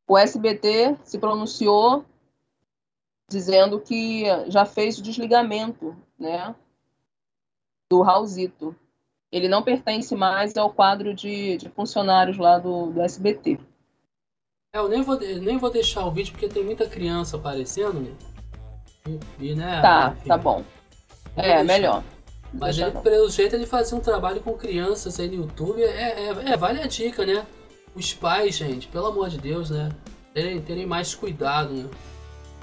o SBT se pronunciou dizendo que já fez o desligamento, né, do Raulzito. Ele não pertence mais ao quadro de, de funcionários lá do, do SBT. É, eu nem vou, nem vou deixar o vídeo porque tem muita criança aparecendo, né? E, e né, tá, enfim. tá bom. É, melhor. Mas ele, pelo jeito, ele fazia um trabalho com crianças aí no YouTube. É, é, é, vale a dica, né? Os pais, gente, pelo amor de Deus, né? Terem, terem mais cuidado, né?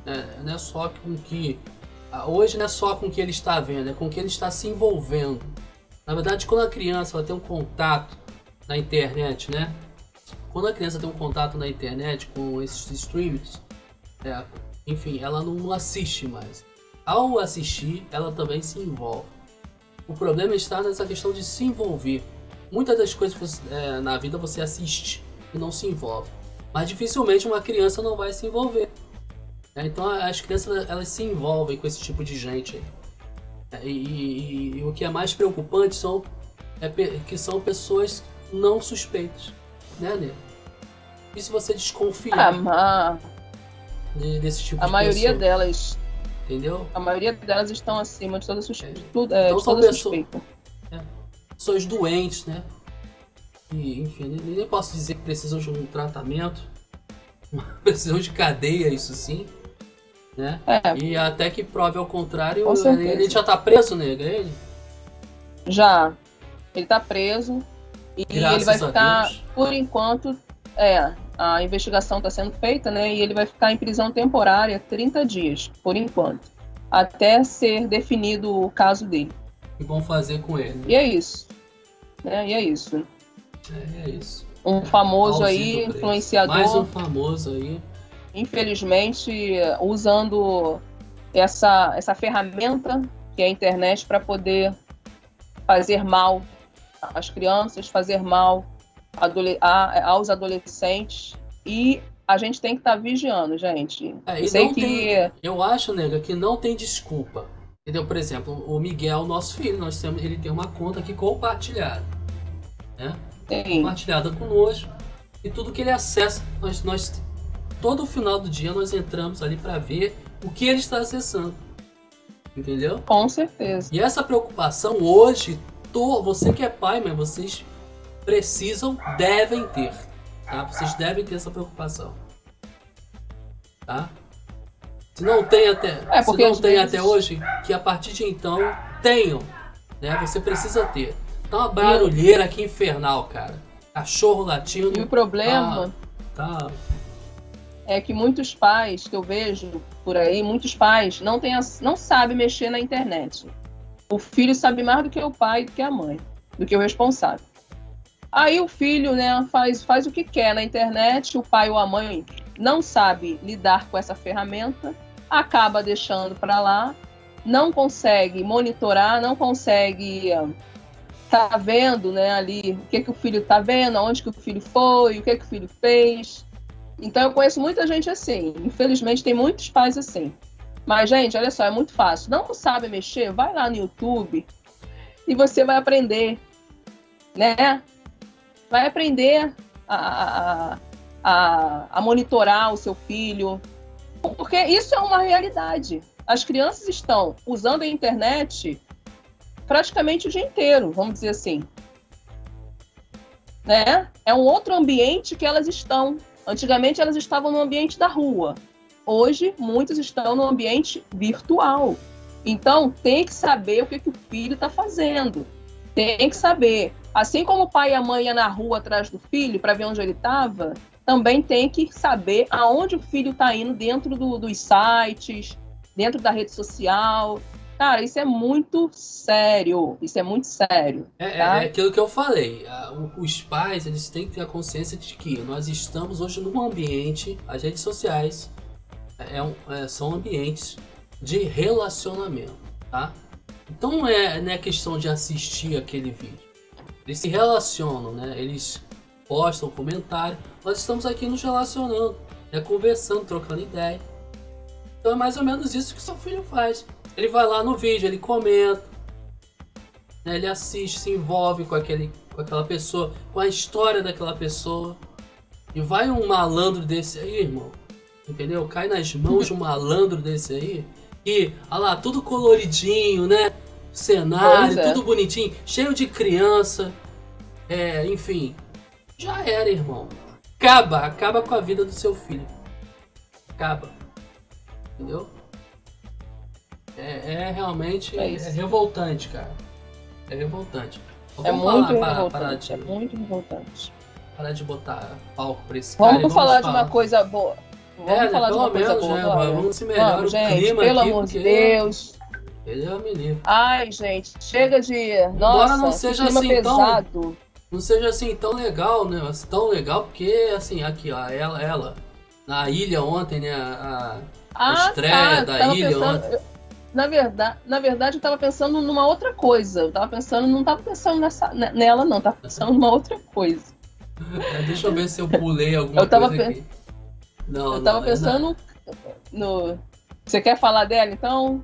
É, não é só com que. Hoje não é só com o que ele está vendo, é com o que ele está se envolvendo. Na verdade, quando a criança tem um contato na internet, né? Quando a criança tem um contato na internet com esses streams, é, enfim, ela não assiste mais ao assistir, ela também se envolve. O problema está nessa questão de se envolver. Muitas das coisas é, na vida você assiste e não se envolve. Mas dificilmente uma criança não vai se envolver. É, então as crianças elas se envolvem com esse tipo de gente. É, e, e, e, o que é mais preocupante são é que são pessoas não suspeitas, né, Nego? E se você desconfiar ah, desse tipo a de maioria pessoa? delas Entendeu? A maioria delas estão acima de toda, suspe... é. É, então, de toda pessoa... suspeita. Pessoas doentes, né? que, enfim, nem posso dizer que precisam de um tratamento, (laughs) precisam de cadeia, isso sim. Né? É. E até que prove ao contrário, ele, ele, já tá preso, nega, ele? Já. Ele tá preso. E Graças ele vai ficar, por enquanto, é, a investigação está sendo feita, né? E ele vai ficar em prisão temporária 30 dias, por enquanto. Até ser definido o caso dele. O que vão fazer com ele? E é isso. É, e é isso. É, é isso. Um famoso aí, influenciador. Mais um famoso aí. Infelizmente, usando essa, essa ferramenta que é a internet para poder fazer mal às crianças, fazer mal aos adolescentes e a gente tem que estar tá vigiando, gente. É, eu sei que tem, eu acho, nega, que não tem desculpa. Entendeu? Por exemplo, o Miguel, nosso filho, nós temos, ele tem uma conta aqui compartilhada, né? Compartilhada conosco e tudo que ele acessa, nós, nós todo final do dia nós entramos ali para ver o que ele está acessando. Entendeu? Com certeza. E essa preocupação hoje, tô, você que é pai, mas vocês precisam, devem ter. Tá? Vocês devem ter essa preocupação. Tá? Se não tem até, é, se não tem vezes... até hoje, que a partir de então tenham. Né? Você precisa ter. Tá uma barulheira aqui infernal, cara. Cachorro latindo. E o problema tá, tá... é que muitos pais que eu vejo por aí, muitos pais não, tem, não sabem mexer na internet. O filho sabe mais do que o pai, do que a mãe, do que o responsável. Aí o filho né, faz, faz o que quer na internet, o pai ou a mãe não sabe lidar com essa ferramenta, acaba deixando para lá, não consegue monitorar, não consegue tá vendo né, ali o que, que o filho tá vendo, onde que o filho foi, o que, que o filho fez. Então eu conheço muita gente assim. Infelizmente tem muitos pais assim. Mas, gente, olha só, é muito fácil. Não sabe mexer? Vai lá no YouTube e você vai aprender. Né? vai aprender a, a, a, monitorar o seu filho, porque isso é uma realidade. As crianças estão usando a internet praticamente o dia inteiro, vamos dizer assim. Né? É um outro ambiente que elas estão. Antigamente elas estavam no ambiente da rua. Hoje, muitos estão no ambiente virtual. Então, tem que saber o que, que o filho está fazendo. Tem que saber Assim como o pai e a mãe iam na rua atrás do filho para ver onde ele estava, também tem que saber aonde o filho está indo dentro do, dos sites, dentro da rede social. Cara, isso é muito sério. Isso é muito sério. É, tá? é aquilo que eu falei. Os pais eles têm que ter a consciência de que nós estamos hoje num ambiente, as redes sociais é um, é, são ambientes de relacionamento, tá? Então não é, não é questão de assistir aquele vídeo eles se relacionam, né? Eles postam comentário. Nós estamos aqui nos relacionando, né? conversando, trocando ideia. Então é mais ou menos isso que seu filho faz. Ele vai lá no vídeo, ele comenta, né? ele assiste, se envolve com, aquele, com aquela pessoa, com a história daquela pessoa. E vai um malandro desse aí, irmão, entendeu? Cai nas mãos de um malandro desse aí. E, olha lá, tudo coloridinho, né? cenário, é. tudo bonitinho, cheio de criança. É, enfim. Já era, irmão. Acaba, acaba com a vida do seu filho. Acaba. Entendeu? É, é realmente é, é, revoltante, cara. É revoltante. é muito falar, revoltante. de, é muito revoltante. Parar de botar palco pra esse vamos cara. Vamos falar de uma coisa boa. Vamos é, falar de uma coisa boa. Né, vamos se melhorar vamos, gente, pelo aqui, amor de Deus. Ele é o menino. Ai, gente, chega de. Nossa, não seja assim pesado. tão. Não seja assim tão legal, né? Tão legal, porque assim, aqui, ó, ela, ela na ilha ontem, né? A, a ah, estreia tá, da ilha pensando, ontem. na verdade, na verdade, eu tava pensando numa outra coisa. Eu tava pensando, não tava pensando nessa, nela, não, tava pensando numa outra coisa. É, deixa eu ver se eu pulei alguma eu tava coisa aqui. Não, eu tava não, é pensando no. Você quer falar dela, então?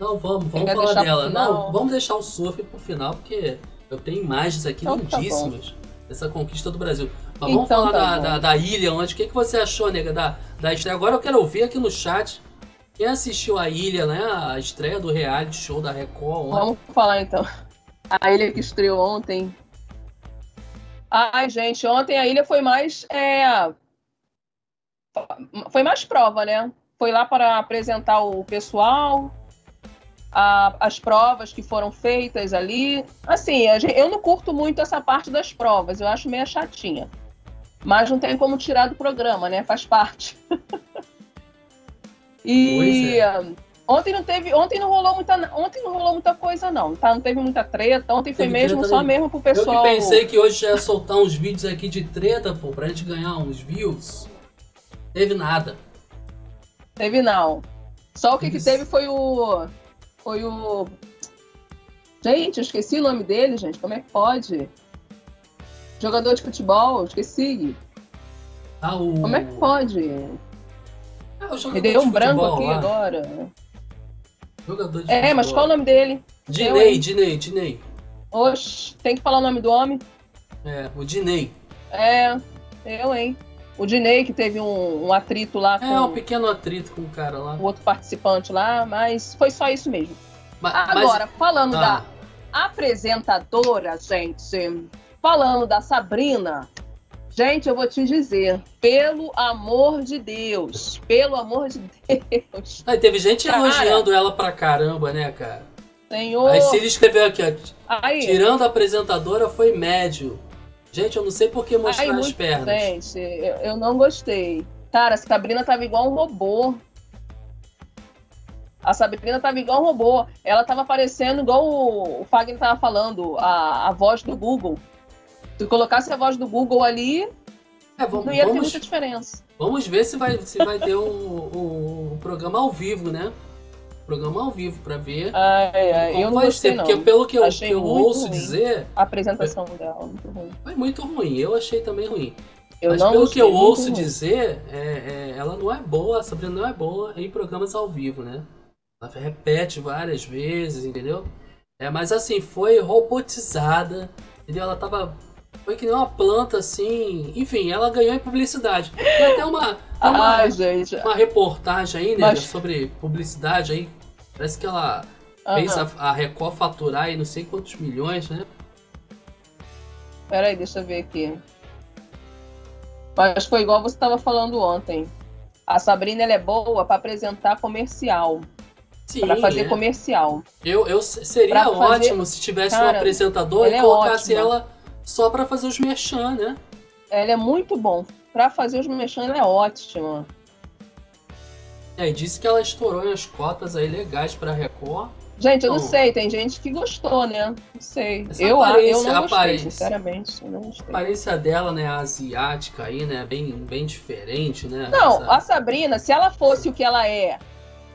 Não, vamos, vamos falar dela. Não, vamos deixar o surf pro final, porque eu tenho imagens aqui então, tá lindíssimas tá dessa conquista do Brasil. Mas vamos então, falar tá da, da, da, ilha onde. O que, que você achou, nega, da, da estreia? Agora eu quero ouvir aqui no chat. Quem assistiu a ilha, né? A estreia do reality show da Record ontem. Vamos falar então. A ilha que estreou ontem. Ai, gente, ontem a ilha foi mais. É... Foi mais prova, né? Foi lá para apresentar o pessoal, a, as provas que foram feitas ali. Assim, eu não curto muito essa parte das provas, eu acho meio chatinha. Mas não tem como tirar do programa, né? Faz parte. (laughs) e é. ontem não teve, ontem não rolou muita, ontem não rolou muita coisa não, tá? Não teve muita treta. Ontem foi mesmo só ali. mesmo pro pessoal. Eu que pensei que hoje ia soltar uns vídeos aqui de treta, pô, pra gente ganhar uns views. Teve nada. Teve não. Só o que, que teve foi o foi o. Gente, eu esqueci o nome dele, gente. Como é que pode? Jogador de futebol, esqueci. Ah, o... Como é que pode? Ah, o Me deu um branco aqui lá. agora. Jogador de É, futebol. mas qual o nome dele? Dinei, Dinei, Dinei. Oxe, tem que falar o nome do homem. É, o Dinei. É, eu, hein? O Dinei, que teve um, um atrito lá com. É, um pequeno atrito com o cara lá. O outro participante lá, mas foi só isso mesmo. Mas, Agora, mas... falando ah. da apresentadora, gente, falando da Sabrina, gente, eu vou te dizer, pelo amor de Deus, pelo amor de Deus. Aí teve gente cara, elogiando ela pra caramba, né, cara? Senhor. Aí se ele escreveu aqui, ó. Aí. Tirando a apresentadora, foi médio. Gente, eu não sei por que mostrar Ai, as pernas. Gente, eu, eu não gostei. Cara, a Sabrina tava igual um robô. A Sabrina tava igual um robô. Ela tava parecendo igual o, o Fagner tava falando, a, a voz do Google. Se colocasse a voz do Google ali, é, vamos, não ia vamos, ter muita diferença. Vamos ver se vai, se vai ter o um, um programa ao vivo, né? Programa ao vivo para ver ai, ai, como eu não vai ser. Não. Porque pelo que eu, que eu ouço ruim. dizer. A apresentação foi, dela, muito ruim. Foi muito ruim, eu achei também ruim. Eu Mas pelo que eu ouço ruim. dizer, é, é, ela não é boa, a Sabrina não é boa em programas ao vivo, né? Ela repete várias vezes, entendeu? É, mas assim, foi robotizada, entendeu? Ela tava. Foi que nem uma planta assim. Enfim, ela ganhou em publicidade. Tem até uma, uma, Ai, gente. uma reportagem aí, né, Mas... sobre publicidade aí. Parece que ela uhum. fez a, a Record faturar aí não sei quantos milhões, né? Peraí, deixa eu ver aqui. Mas foi igual você estava falando ontem. A Sabrina ela é boa para apresentar comercial. Para fazer é. comercial. Eu, eu seria pra ótimo fazer... se tivesse Cara, um apresentador e é colocasse ela só para fazer os merchan, né? Ela é muito bom para fazer os mexãs ela é ótima. É, e disse que ela estourou as cotas aí legais pra Record. Gente, eu não sei, tem gente que gostou, né? Não sei. Eu, eu não gostei, aparência, sinceramente. Eu não gostei. A aparência dela, né, asiática aí, né? Bem, bem diferente, né? Não, Essa... a Sabrina, se ela fosse o que ela é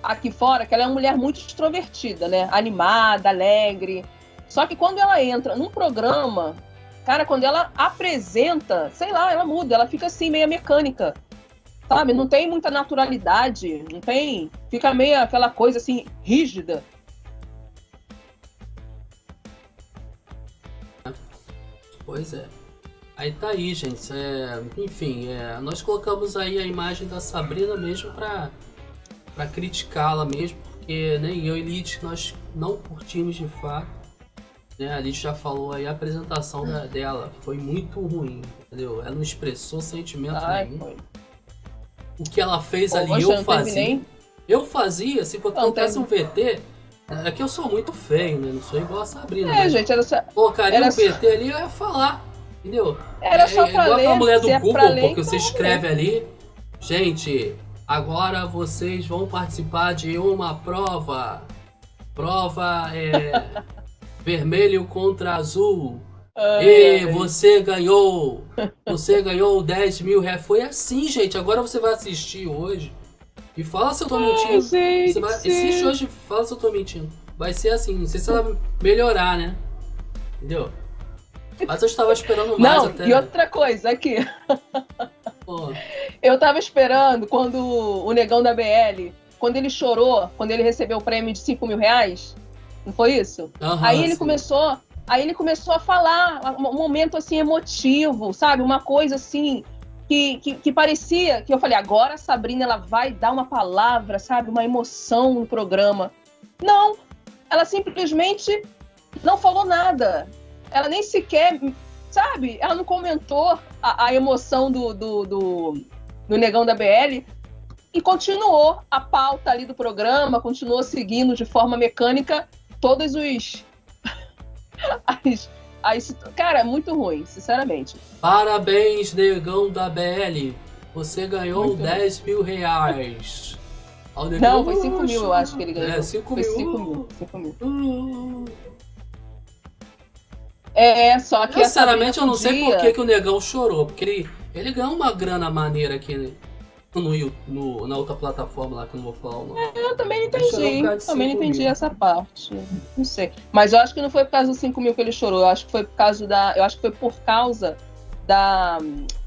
aqui fora, que ela é uma mulher muito extrovertida, né? Animada, alegre. Só que quando ela entra num programa Cara, quando ela apresenta, sei lá, ela muda, ela fica assim, meio mecânica. Sabe? Não tem muita naturalidade, não tem. Fica meio aquela coisa assim, rígida. Pois é. Aí tá aí, gente. É, enfim, é, nós colocamos aí a imagem da Sabrina mesmo pra, pra criticá-la mesmo, porque nem né, eu e Elite nós não curtimos de fato né, a gente já falou aí, a apresentação da, dela foi muito ruim, entendeu? Ela não expressou sentimento Ai, nenhum. Foi. O que ela fez Pô, ali, eu fazia. Eu fazia, se acontece um VT, é que eu sou muito feio, né? Não sou igual a Sabrina. É, né? gente, era só. Colocaria era um VT ali, eu ia falar. Entendeu? Era só é, pra igual ler. aquela mulher do Google, é ler, porque você então escreve ler. ali. Gente, agora vocês vão participar de uma prova. Prova é. (laughs) vermelho contra azul. Ai, e você ganhou! Você ganhou 10 mil reais. Foi assim, gente. Agora você vai assistir hoje. E fala se eu tô mentindo. Gente, você vai assistir hoje fala se eu tô mentindo. Vai ser assim, não sei se ela vai melhorar, né? Entendeu? Mas eu estava esperando mais não, até. E outra coisa aqui. Pô. Eu tava esperando quando o negão da BL, quando ele chorou, quando ele recebeu o prêmio de 5 mil reais, não foi isso? Uhum, aí ele sim. começou, aí ele começou a falar um momento assim emotivo, sabe? Uma coisa assim que, que, que, parecia que eu falei, agora a Sabrina ela vai dar uma palavra, sabe? Uma emoção no programa. Não, ela simplesmente não falou nada. Ela nem sequer sabe? Ela não comentou a, a emoção do, do, do, do negão da BL e continuou a pauta ali do programa, continuou seguindo de forma mecânica todos os. as, as, cara, é muito ruim, sinceramente. Parabéns, negão da BL. Você ganhou muito 10 mil reais. Não, foi 5 mil, eu acho que ele ganhou. É, 5 mil. 5 mil. 5 mil. É, só que. Sinceramente, eu não sei por que, que o negão chorou. Porque ele, ele ganhou uma grana maneira aqui no, no, na outra plataforma lá que eu não vou falar o nome. É, eu também não entendi. Também não entendi mil. essa parte. Não sei. Mas eu acho que não foi por causa dos 5 mil que ele chorou. Eu acho que foi por causa da. Eu acho que foi por causa da.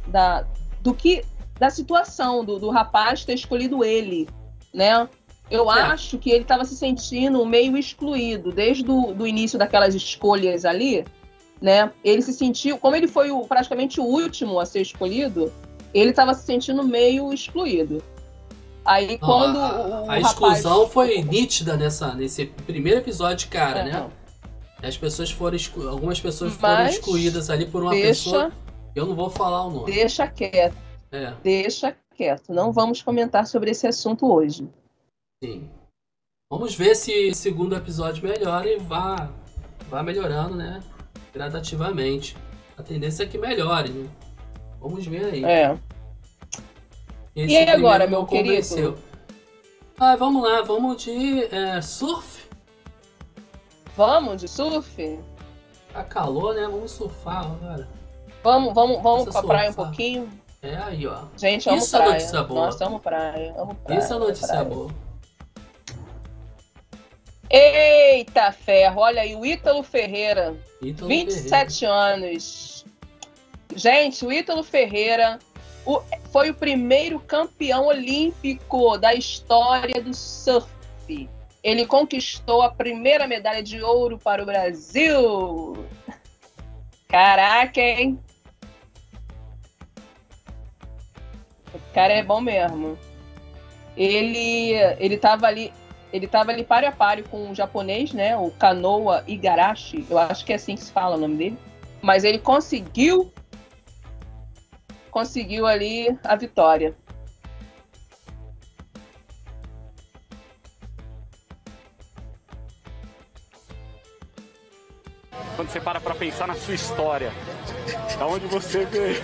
da do que. Da situação do, do rapaz ter escolhido ele, né? Eu é. acho que ele estava se sentindo meio excluído desde o do início daquelas escolhas ali, né? Ele se sentiu, como ele foi o, praticamente o último a ser escolhido, ele estava se sentindo meio excluído. Aí não, quando a, a exclusão rapaz... foi nítida nessa, nesse primeiro episódio, cara, é, né? Não. As pessoas foram exclu... algumas pessoas Mas foram excluídas ali por uma deixa, pessoa. Eu não vou falar o nome. Deixa quieto. É. Deixa quieto. Não vamos comentar sobre esse assunto hoje. Sim. Vamos ver se o segundo episódio melhora e vá, vá melhorando, né? Gradativamente. A tendência é que melhore, né? Vamos ver aí. É. Esse e agora, meu querido? Ah, vamos lá, vamos de é, surf? Vamos de surf? Tá calor, né? Vamos surfar agora. Vamos, vamos, vamos pra surfar. praia um pouquinho? É aí, ó. Gente, amo Isso praia. é notícia boa. Nossa, amo praia, amo praia. Isso é notícia praia. boa. Eita ferro, olha aí, o Ítalo Ferreira, Ítalo 27 Ferreira. anos Gente, o Ítalo Ferreira o, foi o primeiro campeão olímpico da história do surf. Ele conquistou a primeira medalha de ouro para o Brasil. Caraca, hein? O cara é bom mesmo. Ele ele tava ali, ele tava ali páreo a páreo com um japonês, né? O Kanoa Igarashi. Eu acho que é assim que se fala o nome dele. Mas ele conseguiu conseguiu ali a vitória. Quando você para para pensar na sua história, da onde você veio.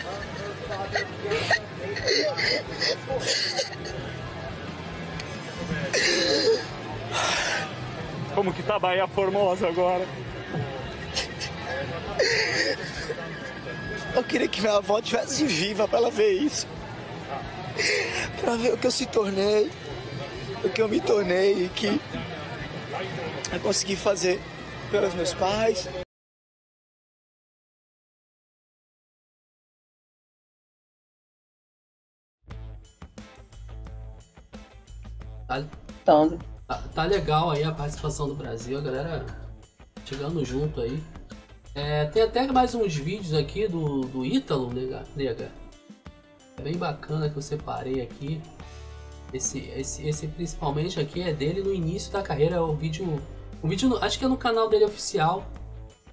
Como que tá Bahia Formosa agora? Eu queria que minha avó estivesse viva para ela ver isso. Para ver o que eu se tornei, o que eu me tornei e que eu consegui fazer pelos meus pais. Tá, tá, tá, legal aí a participação do Brasil, a galera chegando junto aí. É, tem até mais uns vídeos aqui do, do Ítalo, nega, nega. É bem bacana que eu separei aqui. Esse, esse, esse principalmente aqui é dele no início da carreira. É o vídeo. O vídeo acho que é no canal dele oficial.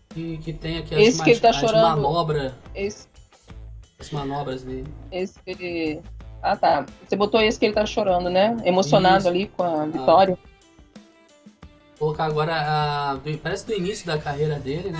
Que, que tem aqui as, esse que ele tá chorando. Esse... As manobras dele. Esse. Ah tá. Você botou esse que ele tá chorando, né? Emocionado Isso. ali com a vitória. Ah. Vou colocar agora a. Parece do início da carreira dele, né?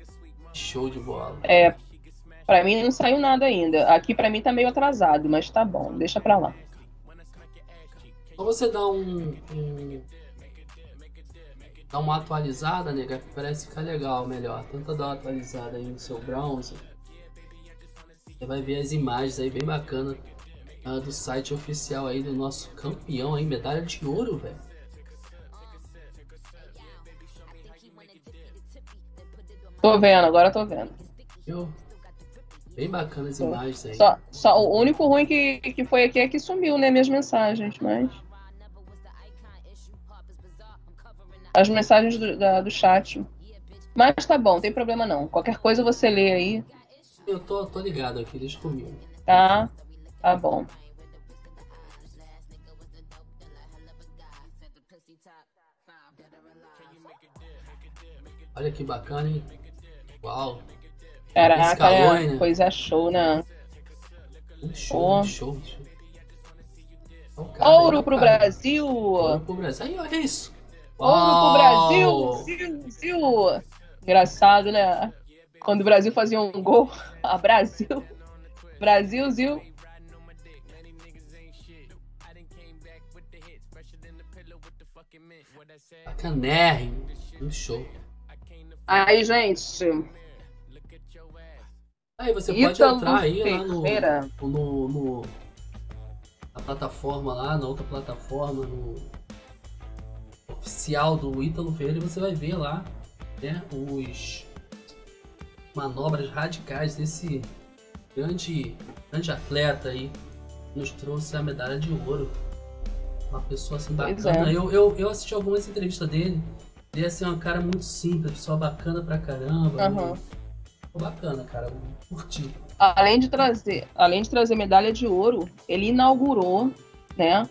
Show de bola. É, pra mim não saiu nada ainda. Aqui pra mim tá meio atrasado, mas tá bom, deixa pra lá. Só você dá um, um dá uma atualizada, nega, parece ficar legal, melhor. Tenta dar uma atualizada aí no seu browser. Você vai ver as imagens aí bem bacana uh, do site oficial aí do nosso campeão aí, medalha de ouro, velho. Tô vendo, agora tô vendo. Eu... Bem bacana as imagens aí. Só, só, o único ruim que, que foi aqui é que sumiu, né? Minhas mensagens, mas. As mensagens do, da, do chat. Mas tá bom, tem problema não. Qualquer coisa você lê aí. Eu tô, tô ligado aqui, deixa comigo. Tá, tá bom. Olha que bacana, hein? Uau! Caraca, é, né? coisa show, né? Um show, um show, um show. Ouro aí, pro cara. Brasil! Ouro pro Brasil. Aí, olha isso! Ouro pro Brasil! Brasil, Brasil! Engraçado, né? Quando o Brasil fazia um gol, (laughs) a Brasil. Brasilzil. Bacanérrimo. Um show. Aí, gente. Aí você pode Ítalo entrar aí lá no, no, no, na plataforma lá, na outra plataforma, no oficial do Ítalo Ferreira e você vai ver lá, né, os manobras radicais desse grande, grande atleta aí, nos trouxe a medalha de ouro. Uma pessoa assim bacana. É. Eu, eu, eu assisti algumas entrevistas dele. Ele é assim, um cara muito simples, pessoa bacana pra caramba. Uhum. Bacana, cara. Curti. Além de trazer, além de trazer medalha de ouro, ele inaugurou, né?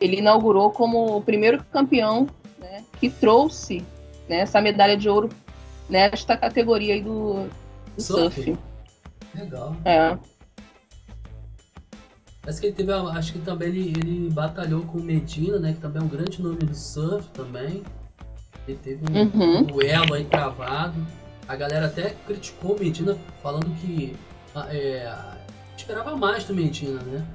Ele inaugurou como o primeiro campeão, né, que trouxe né, essa medalha de ouro nesta categoria aí do, do surf. surf. Legal. É. Parece que ele teve, acho que também ele, ele batalhou com o Medina, né, que também é um grande nome do surf também. Ele teve um, uhum. um duelo aí travado. A galera até criticou o Medina, falando que ah, é, esperava mais do Medina, né?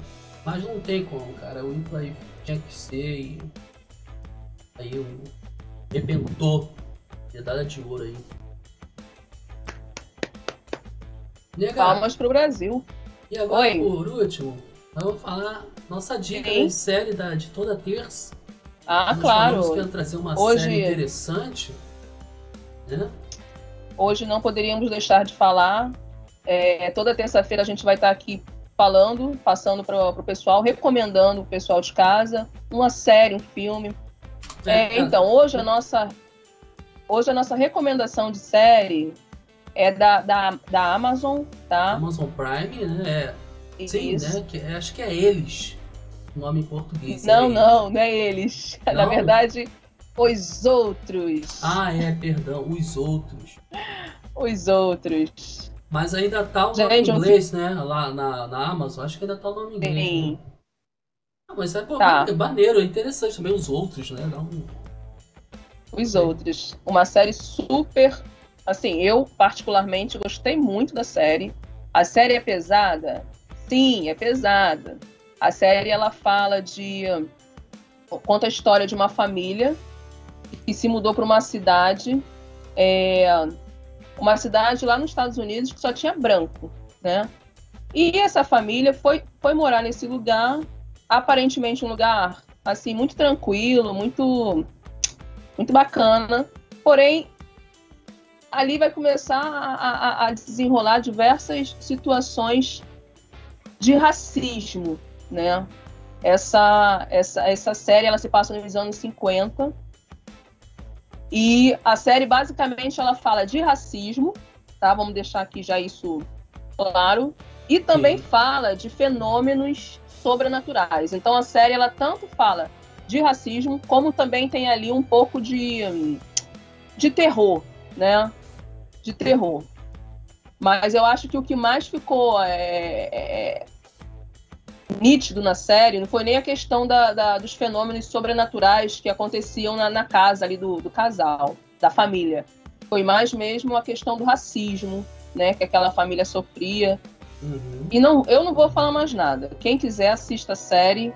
Mas não tem como, cara. O aí tinha que ser e. Aí o. Rebentou. Medalha de ouro aí. Nega, Palmas pro Brasil. E agora, Oi. por último, vamos falar nossa dica de série da, de toda terça. Ah, Nós claro. Trazer uma Hoje... série interessante. Né? Hoje não poderíamos deixar de falar. É, toda terça-feira a gente vai estar aqui falando, passando para o pessoal, recomendando o pessoal de casa uma série, um filme. É, então, hoje a nossa hoje a nossa recomendação de série é da, da, da Amazon, tá? Amazon Prime, né? É, sim, né? Que, é, acho que é eles. Nome em português. Não, é não, não é eles. Não? Na verdade, os outros. Ah, é, perdão, os outros. os outros. Mas ainda tá o nome em inglês, né? Lá na, na Amazon, acho que ainda tá o nome em inglês. Sim. Né? Ah, mas é, pô, tá. é maneiro, é interessante também os outros, né? Um... Os outros. Uma série super. Assim, eu particularmente gostei muito da série. A série é pesada? Sim, é pesada. A série ela fala de. conta a história de uma família que se mudou para uma cidade, é, uma cidade lá nos Estados Unidos que só tinha branco, né? E essa família foi, foi morar nesse lugar, aparentemente um lugar assim muito tranquilo, muito muito bacana. Porém, ali vai começar a, a, a desenrolar diversas situações de racismo, né? Essa, essa, essa série ela se passa nos anos 50 e a série basicamente ela fala de racismo, tá? Vamos deixar aqui já isso claro. E também Sim. fala de fenômenos sobrenaturais. Então a série ela tanto fala de racismo, como também tem ali um pouco de, de terror, né? De terror. Mas eu acho que o que mais ficou é, é, nítido na série não foi nem a questão da, da dos fenômenos sobrenaturais que aconteciam na, na casa ali do, do, casal, da família. Foi mais mesmo a questão do racismo, né, que aquela família sofria. Uhum. E não, eu não vou falar mais nada. Quem quiser assista a série,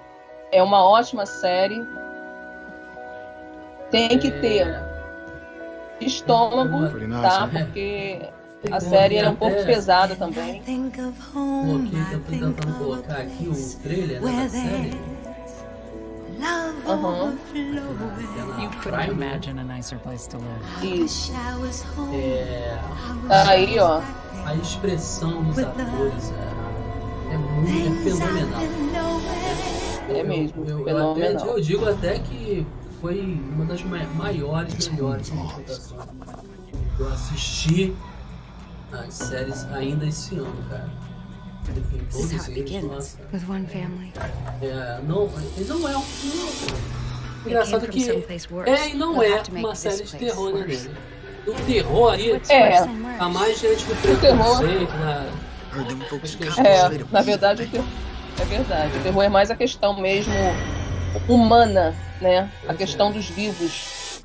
é uma ótima série. Tem que é. ter estômago, tá? Porque a série era um pouco pesada também. Coloquei, tô tentando colocar aqui o trailer né, da série. Uhum. You couldn't imagine a nicer place to live. Isso. É, Aí, ó. a expressão dos atores é, é muito é fenomenal. É mesmo, Eu, eu, fenomenal. até, eu digo até que foi uma das ma- maiores, melhores interpretações que eu assisti as séries ainda esse ano, cara. Is how todos eles, nossa. family. É, não, não é um. Não, engraçado que. É e não é uma série de terror, né, nele? O terror aí É. tá mais diante do preconceito, né? É, na verdade, o terror, é verdade. O terror é mais a questão mesmo humana, né? A questão dos vivos.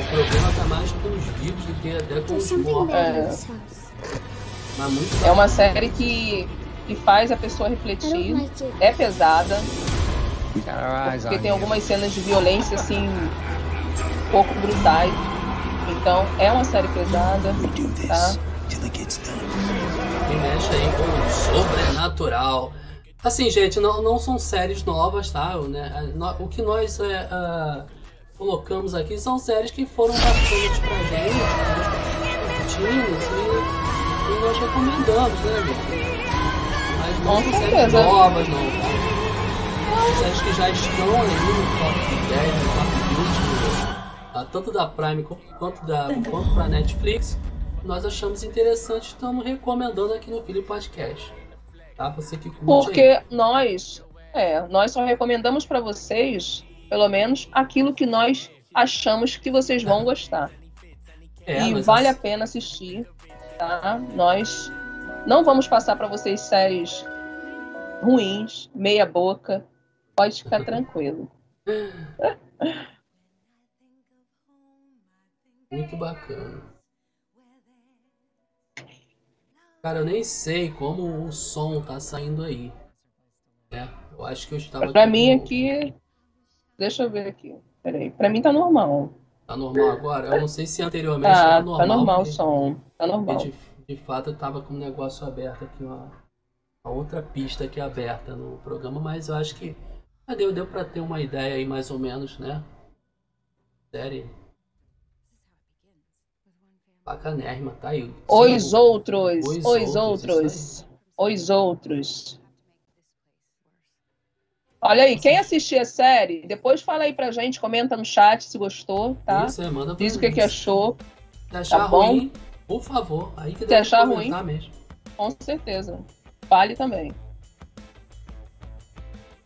O problema tá mais com os vivos do que até com os mortos. É. É uma série que, que faz a pessoa refletir. É pesada. Porque tem algumas cenas de violência, assim, um pouco brutais. Então, é uma série pesada, tá? que mexe aí com o sobrenatural. Assim, gente, não, não são séries novas, tá? O, né, no- o que nós é, ah, colocamos aqui são séries que foram bacanas pra gente, curtimos e, e nós recomendamos, né, amigo? Mas não são séries novas, não, tá? São séries que já estão ali no top 10, no top 20, ah, tanto da Prime quanto da quanto pra Netflix nós achamos interessante e estamos recomendando aqui no Filho Podcast. Tá? Você que curte Porque aí. nós, é, nós só recomendamos pra vocês, pelo menos, aquilo que nós achamos que vocês vão gostar. É, e vale assim- a pena assistir, tá? Nós não vamos passar pra vocês séries ruins, meia boca. Pode ficar tranquilo. Muito bacana. Cara, eu nem sei como o som tá saindo aí. É, eu acho que eu estava Pra mim aqui, deixa eu ver aqui. Peraí, pra mim tá normal. Tá normal agora? Eu não sei se anteriormente Tá, era tá normal. normal o som. Tá normal. De, de fato eu tava com um negócio aberto aqui, uma, uma outra pista aqui aberta no programa, mas eu acho que ah, deu, deu pra ter uma ideia aí mais ou menos, né? Série. Bacanérrima, tá aí. Os outros, Os os Outros, outros, os outros. Olha aí, quem assistir a série, depois fala aí pra gente, comenta no chat se gostou, tá? Isso, é, manda pra Diz o que, que achou. Se achar Tá bom? ruim, por favor. Aí que Se deve achar ruim. mesmo. Com certeza. Fale também.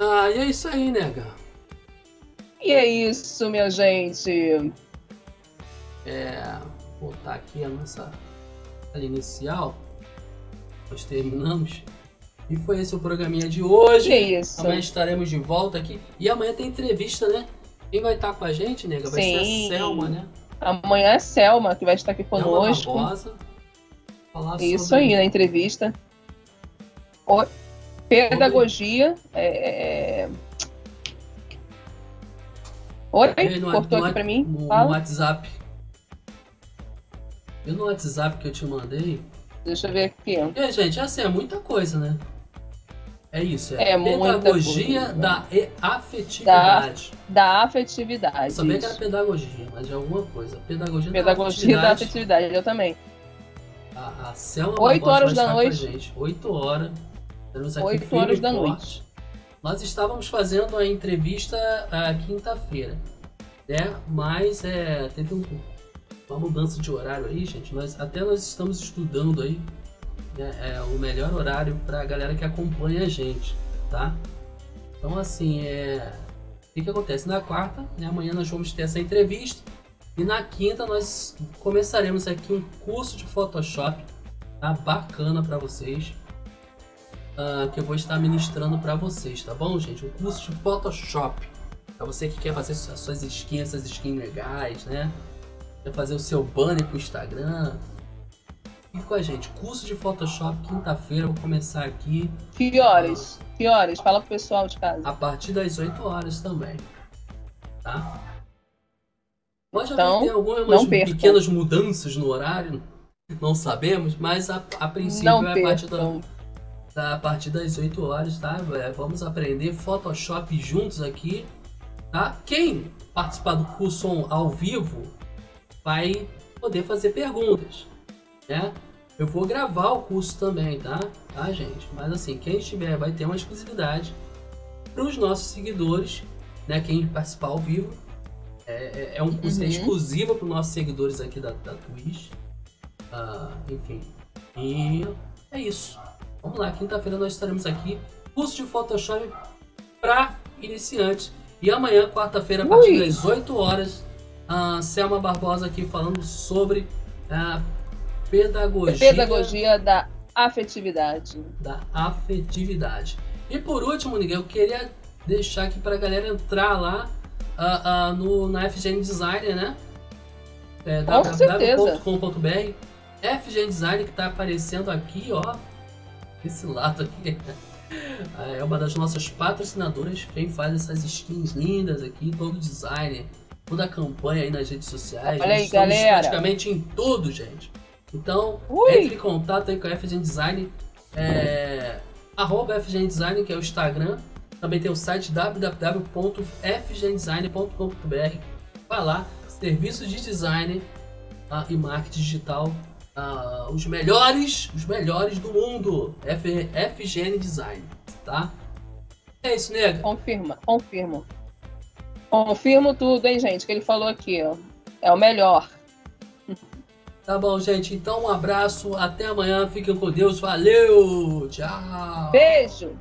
Ah, e é isso aí, nega. E é isso, minha gente. É, vou botar aqui a nossa tela inicial. Nós terminamos. E foi esse o programinha de hoje. Que isso. Amanhã estaremos de volta aqui. E amanhã tem entrevista, né? Quem vai estar com a gente, nega? Vai ser Sim. a Selma, né? Amanhã é Selma que vai estar aqui Selma conosco. Barbosa. Falar Isso sobre- aí, na entrevista. O- Pedagogia. É... é- Oi? Ei, no- Cortou no- aqui pra mim? No, no Fala. WhatsApp. E no WhatsApp que eu te mandei. Deixa eu ver aqui. É, gente, assim, é muita coisa, né? É isso, é, É pedagogia coisa. da e- afetividade. Da afetividade. Eu sabia que era isso. pedagogia, mas de alguma coisa. Pedagogia, Pedagogia da da afetividade. afetividade, eu também. A, a Selma Oito horas da noite. 8 horas. Oito horas da forte. noite. Nós estávamos fazendo a entrevista a quinta-feira, né? Mas é, teve um- uma mudança de horário aí, gente. Nós, até nós estamos estudando aí né, é, o melhor horário para a galera que acompanha a gente, tá? Então, assim, é... o que, acontece? Na quarta, né, amanhã nós vamos ter essa entrevista. E na quinta nós começaremos aqui um curso de Photoshop, tá? Bacana para vocês. ah, que eu vou estar ministrando para vocês, tá bom, gente? Um curso de Photoshop. Para você que quer fazer suas skins, essas skins legais, né? Quer fazer o seu banner pro Instagram. Fique com a gente. Curso de Photoshop, quinta-feira, vou começar aqui. Que horas? Que horas? Fala pro pessoal de casa. A partir das 8 horas também. Tá? Pode Então, haver algumas não percam. pequenas mudanças no horário, não sabemos, mas a, a princípio Não é a partir da- percam. A partir das 8 horas, tá? É, vamos aprender Photoshop juntos aqui, tá? Quem participar do curso ao vivo vai poder fazer perguntas, né? Eu vou gravar o curso também, tá? Tá, gente? Mas assim, quem estiver vai ter uma exclusividade para os nossos seguidores, né? Quem participar ao vivo. É, é, é um curso uhum. exclusivo para os nossos seguidores aqui da, da Twitch. Uh, enfim. E é isso. Vamos lá, quinta-feira nós estaremos aqui. Curso de Photoshop para iniciantes. E amanhã, quarta-feira, a partir Ui. das 8 horas, a Selma Barbosa aqui falando sobre a pedagogia. Pedagogia da afetividade. Da afetividade. E por último, Miguel, eu queria deixar aqui para a galera entrar lá uh, uh, no, na FGN Designer, né? É, www.com.br FGN Design que está aparecendo aqui, ó. Esse lado aqui. (laughs) É uma das nossas patrocinadoras. Quem faz essas skins lindas aqui, todo designer, toda a campanha aí nas redes sociais. Olha aí, galera. praticamente em tudo, gente. Então, Ui. entre em contato aí com a FGN Design. É, arroba FGN Design, que é o Instagram. Também tem o site www.fgndesign.com.br. Vai lá, serviços de design uh, e marketing digital uh, os melhores, os melhores do mundo. F, FGN Design, tá? É isso, nega. Confirma, confirmo. Confirmo tudo, hein, gente, que ele falou aqui, ó. É o melhor. Tá bom, gente. Então, um abraço. Até amanhã. Fiquem com Deus. Valeu. Tchau. Beijo.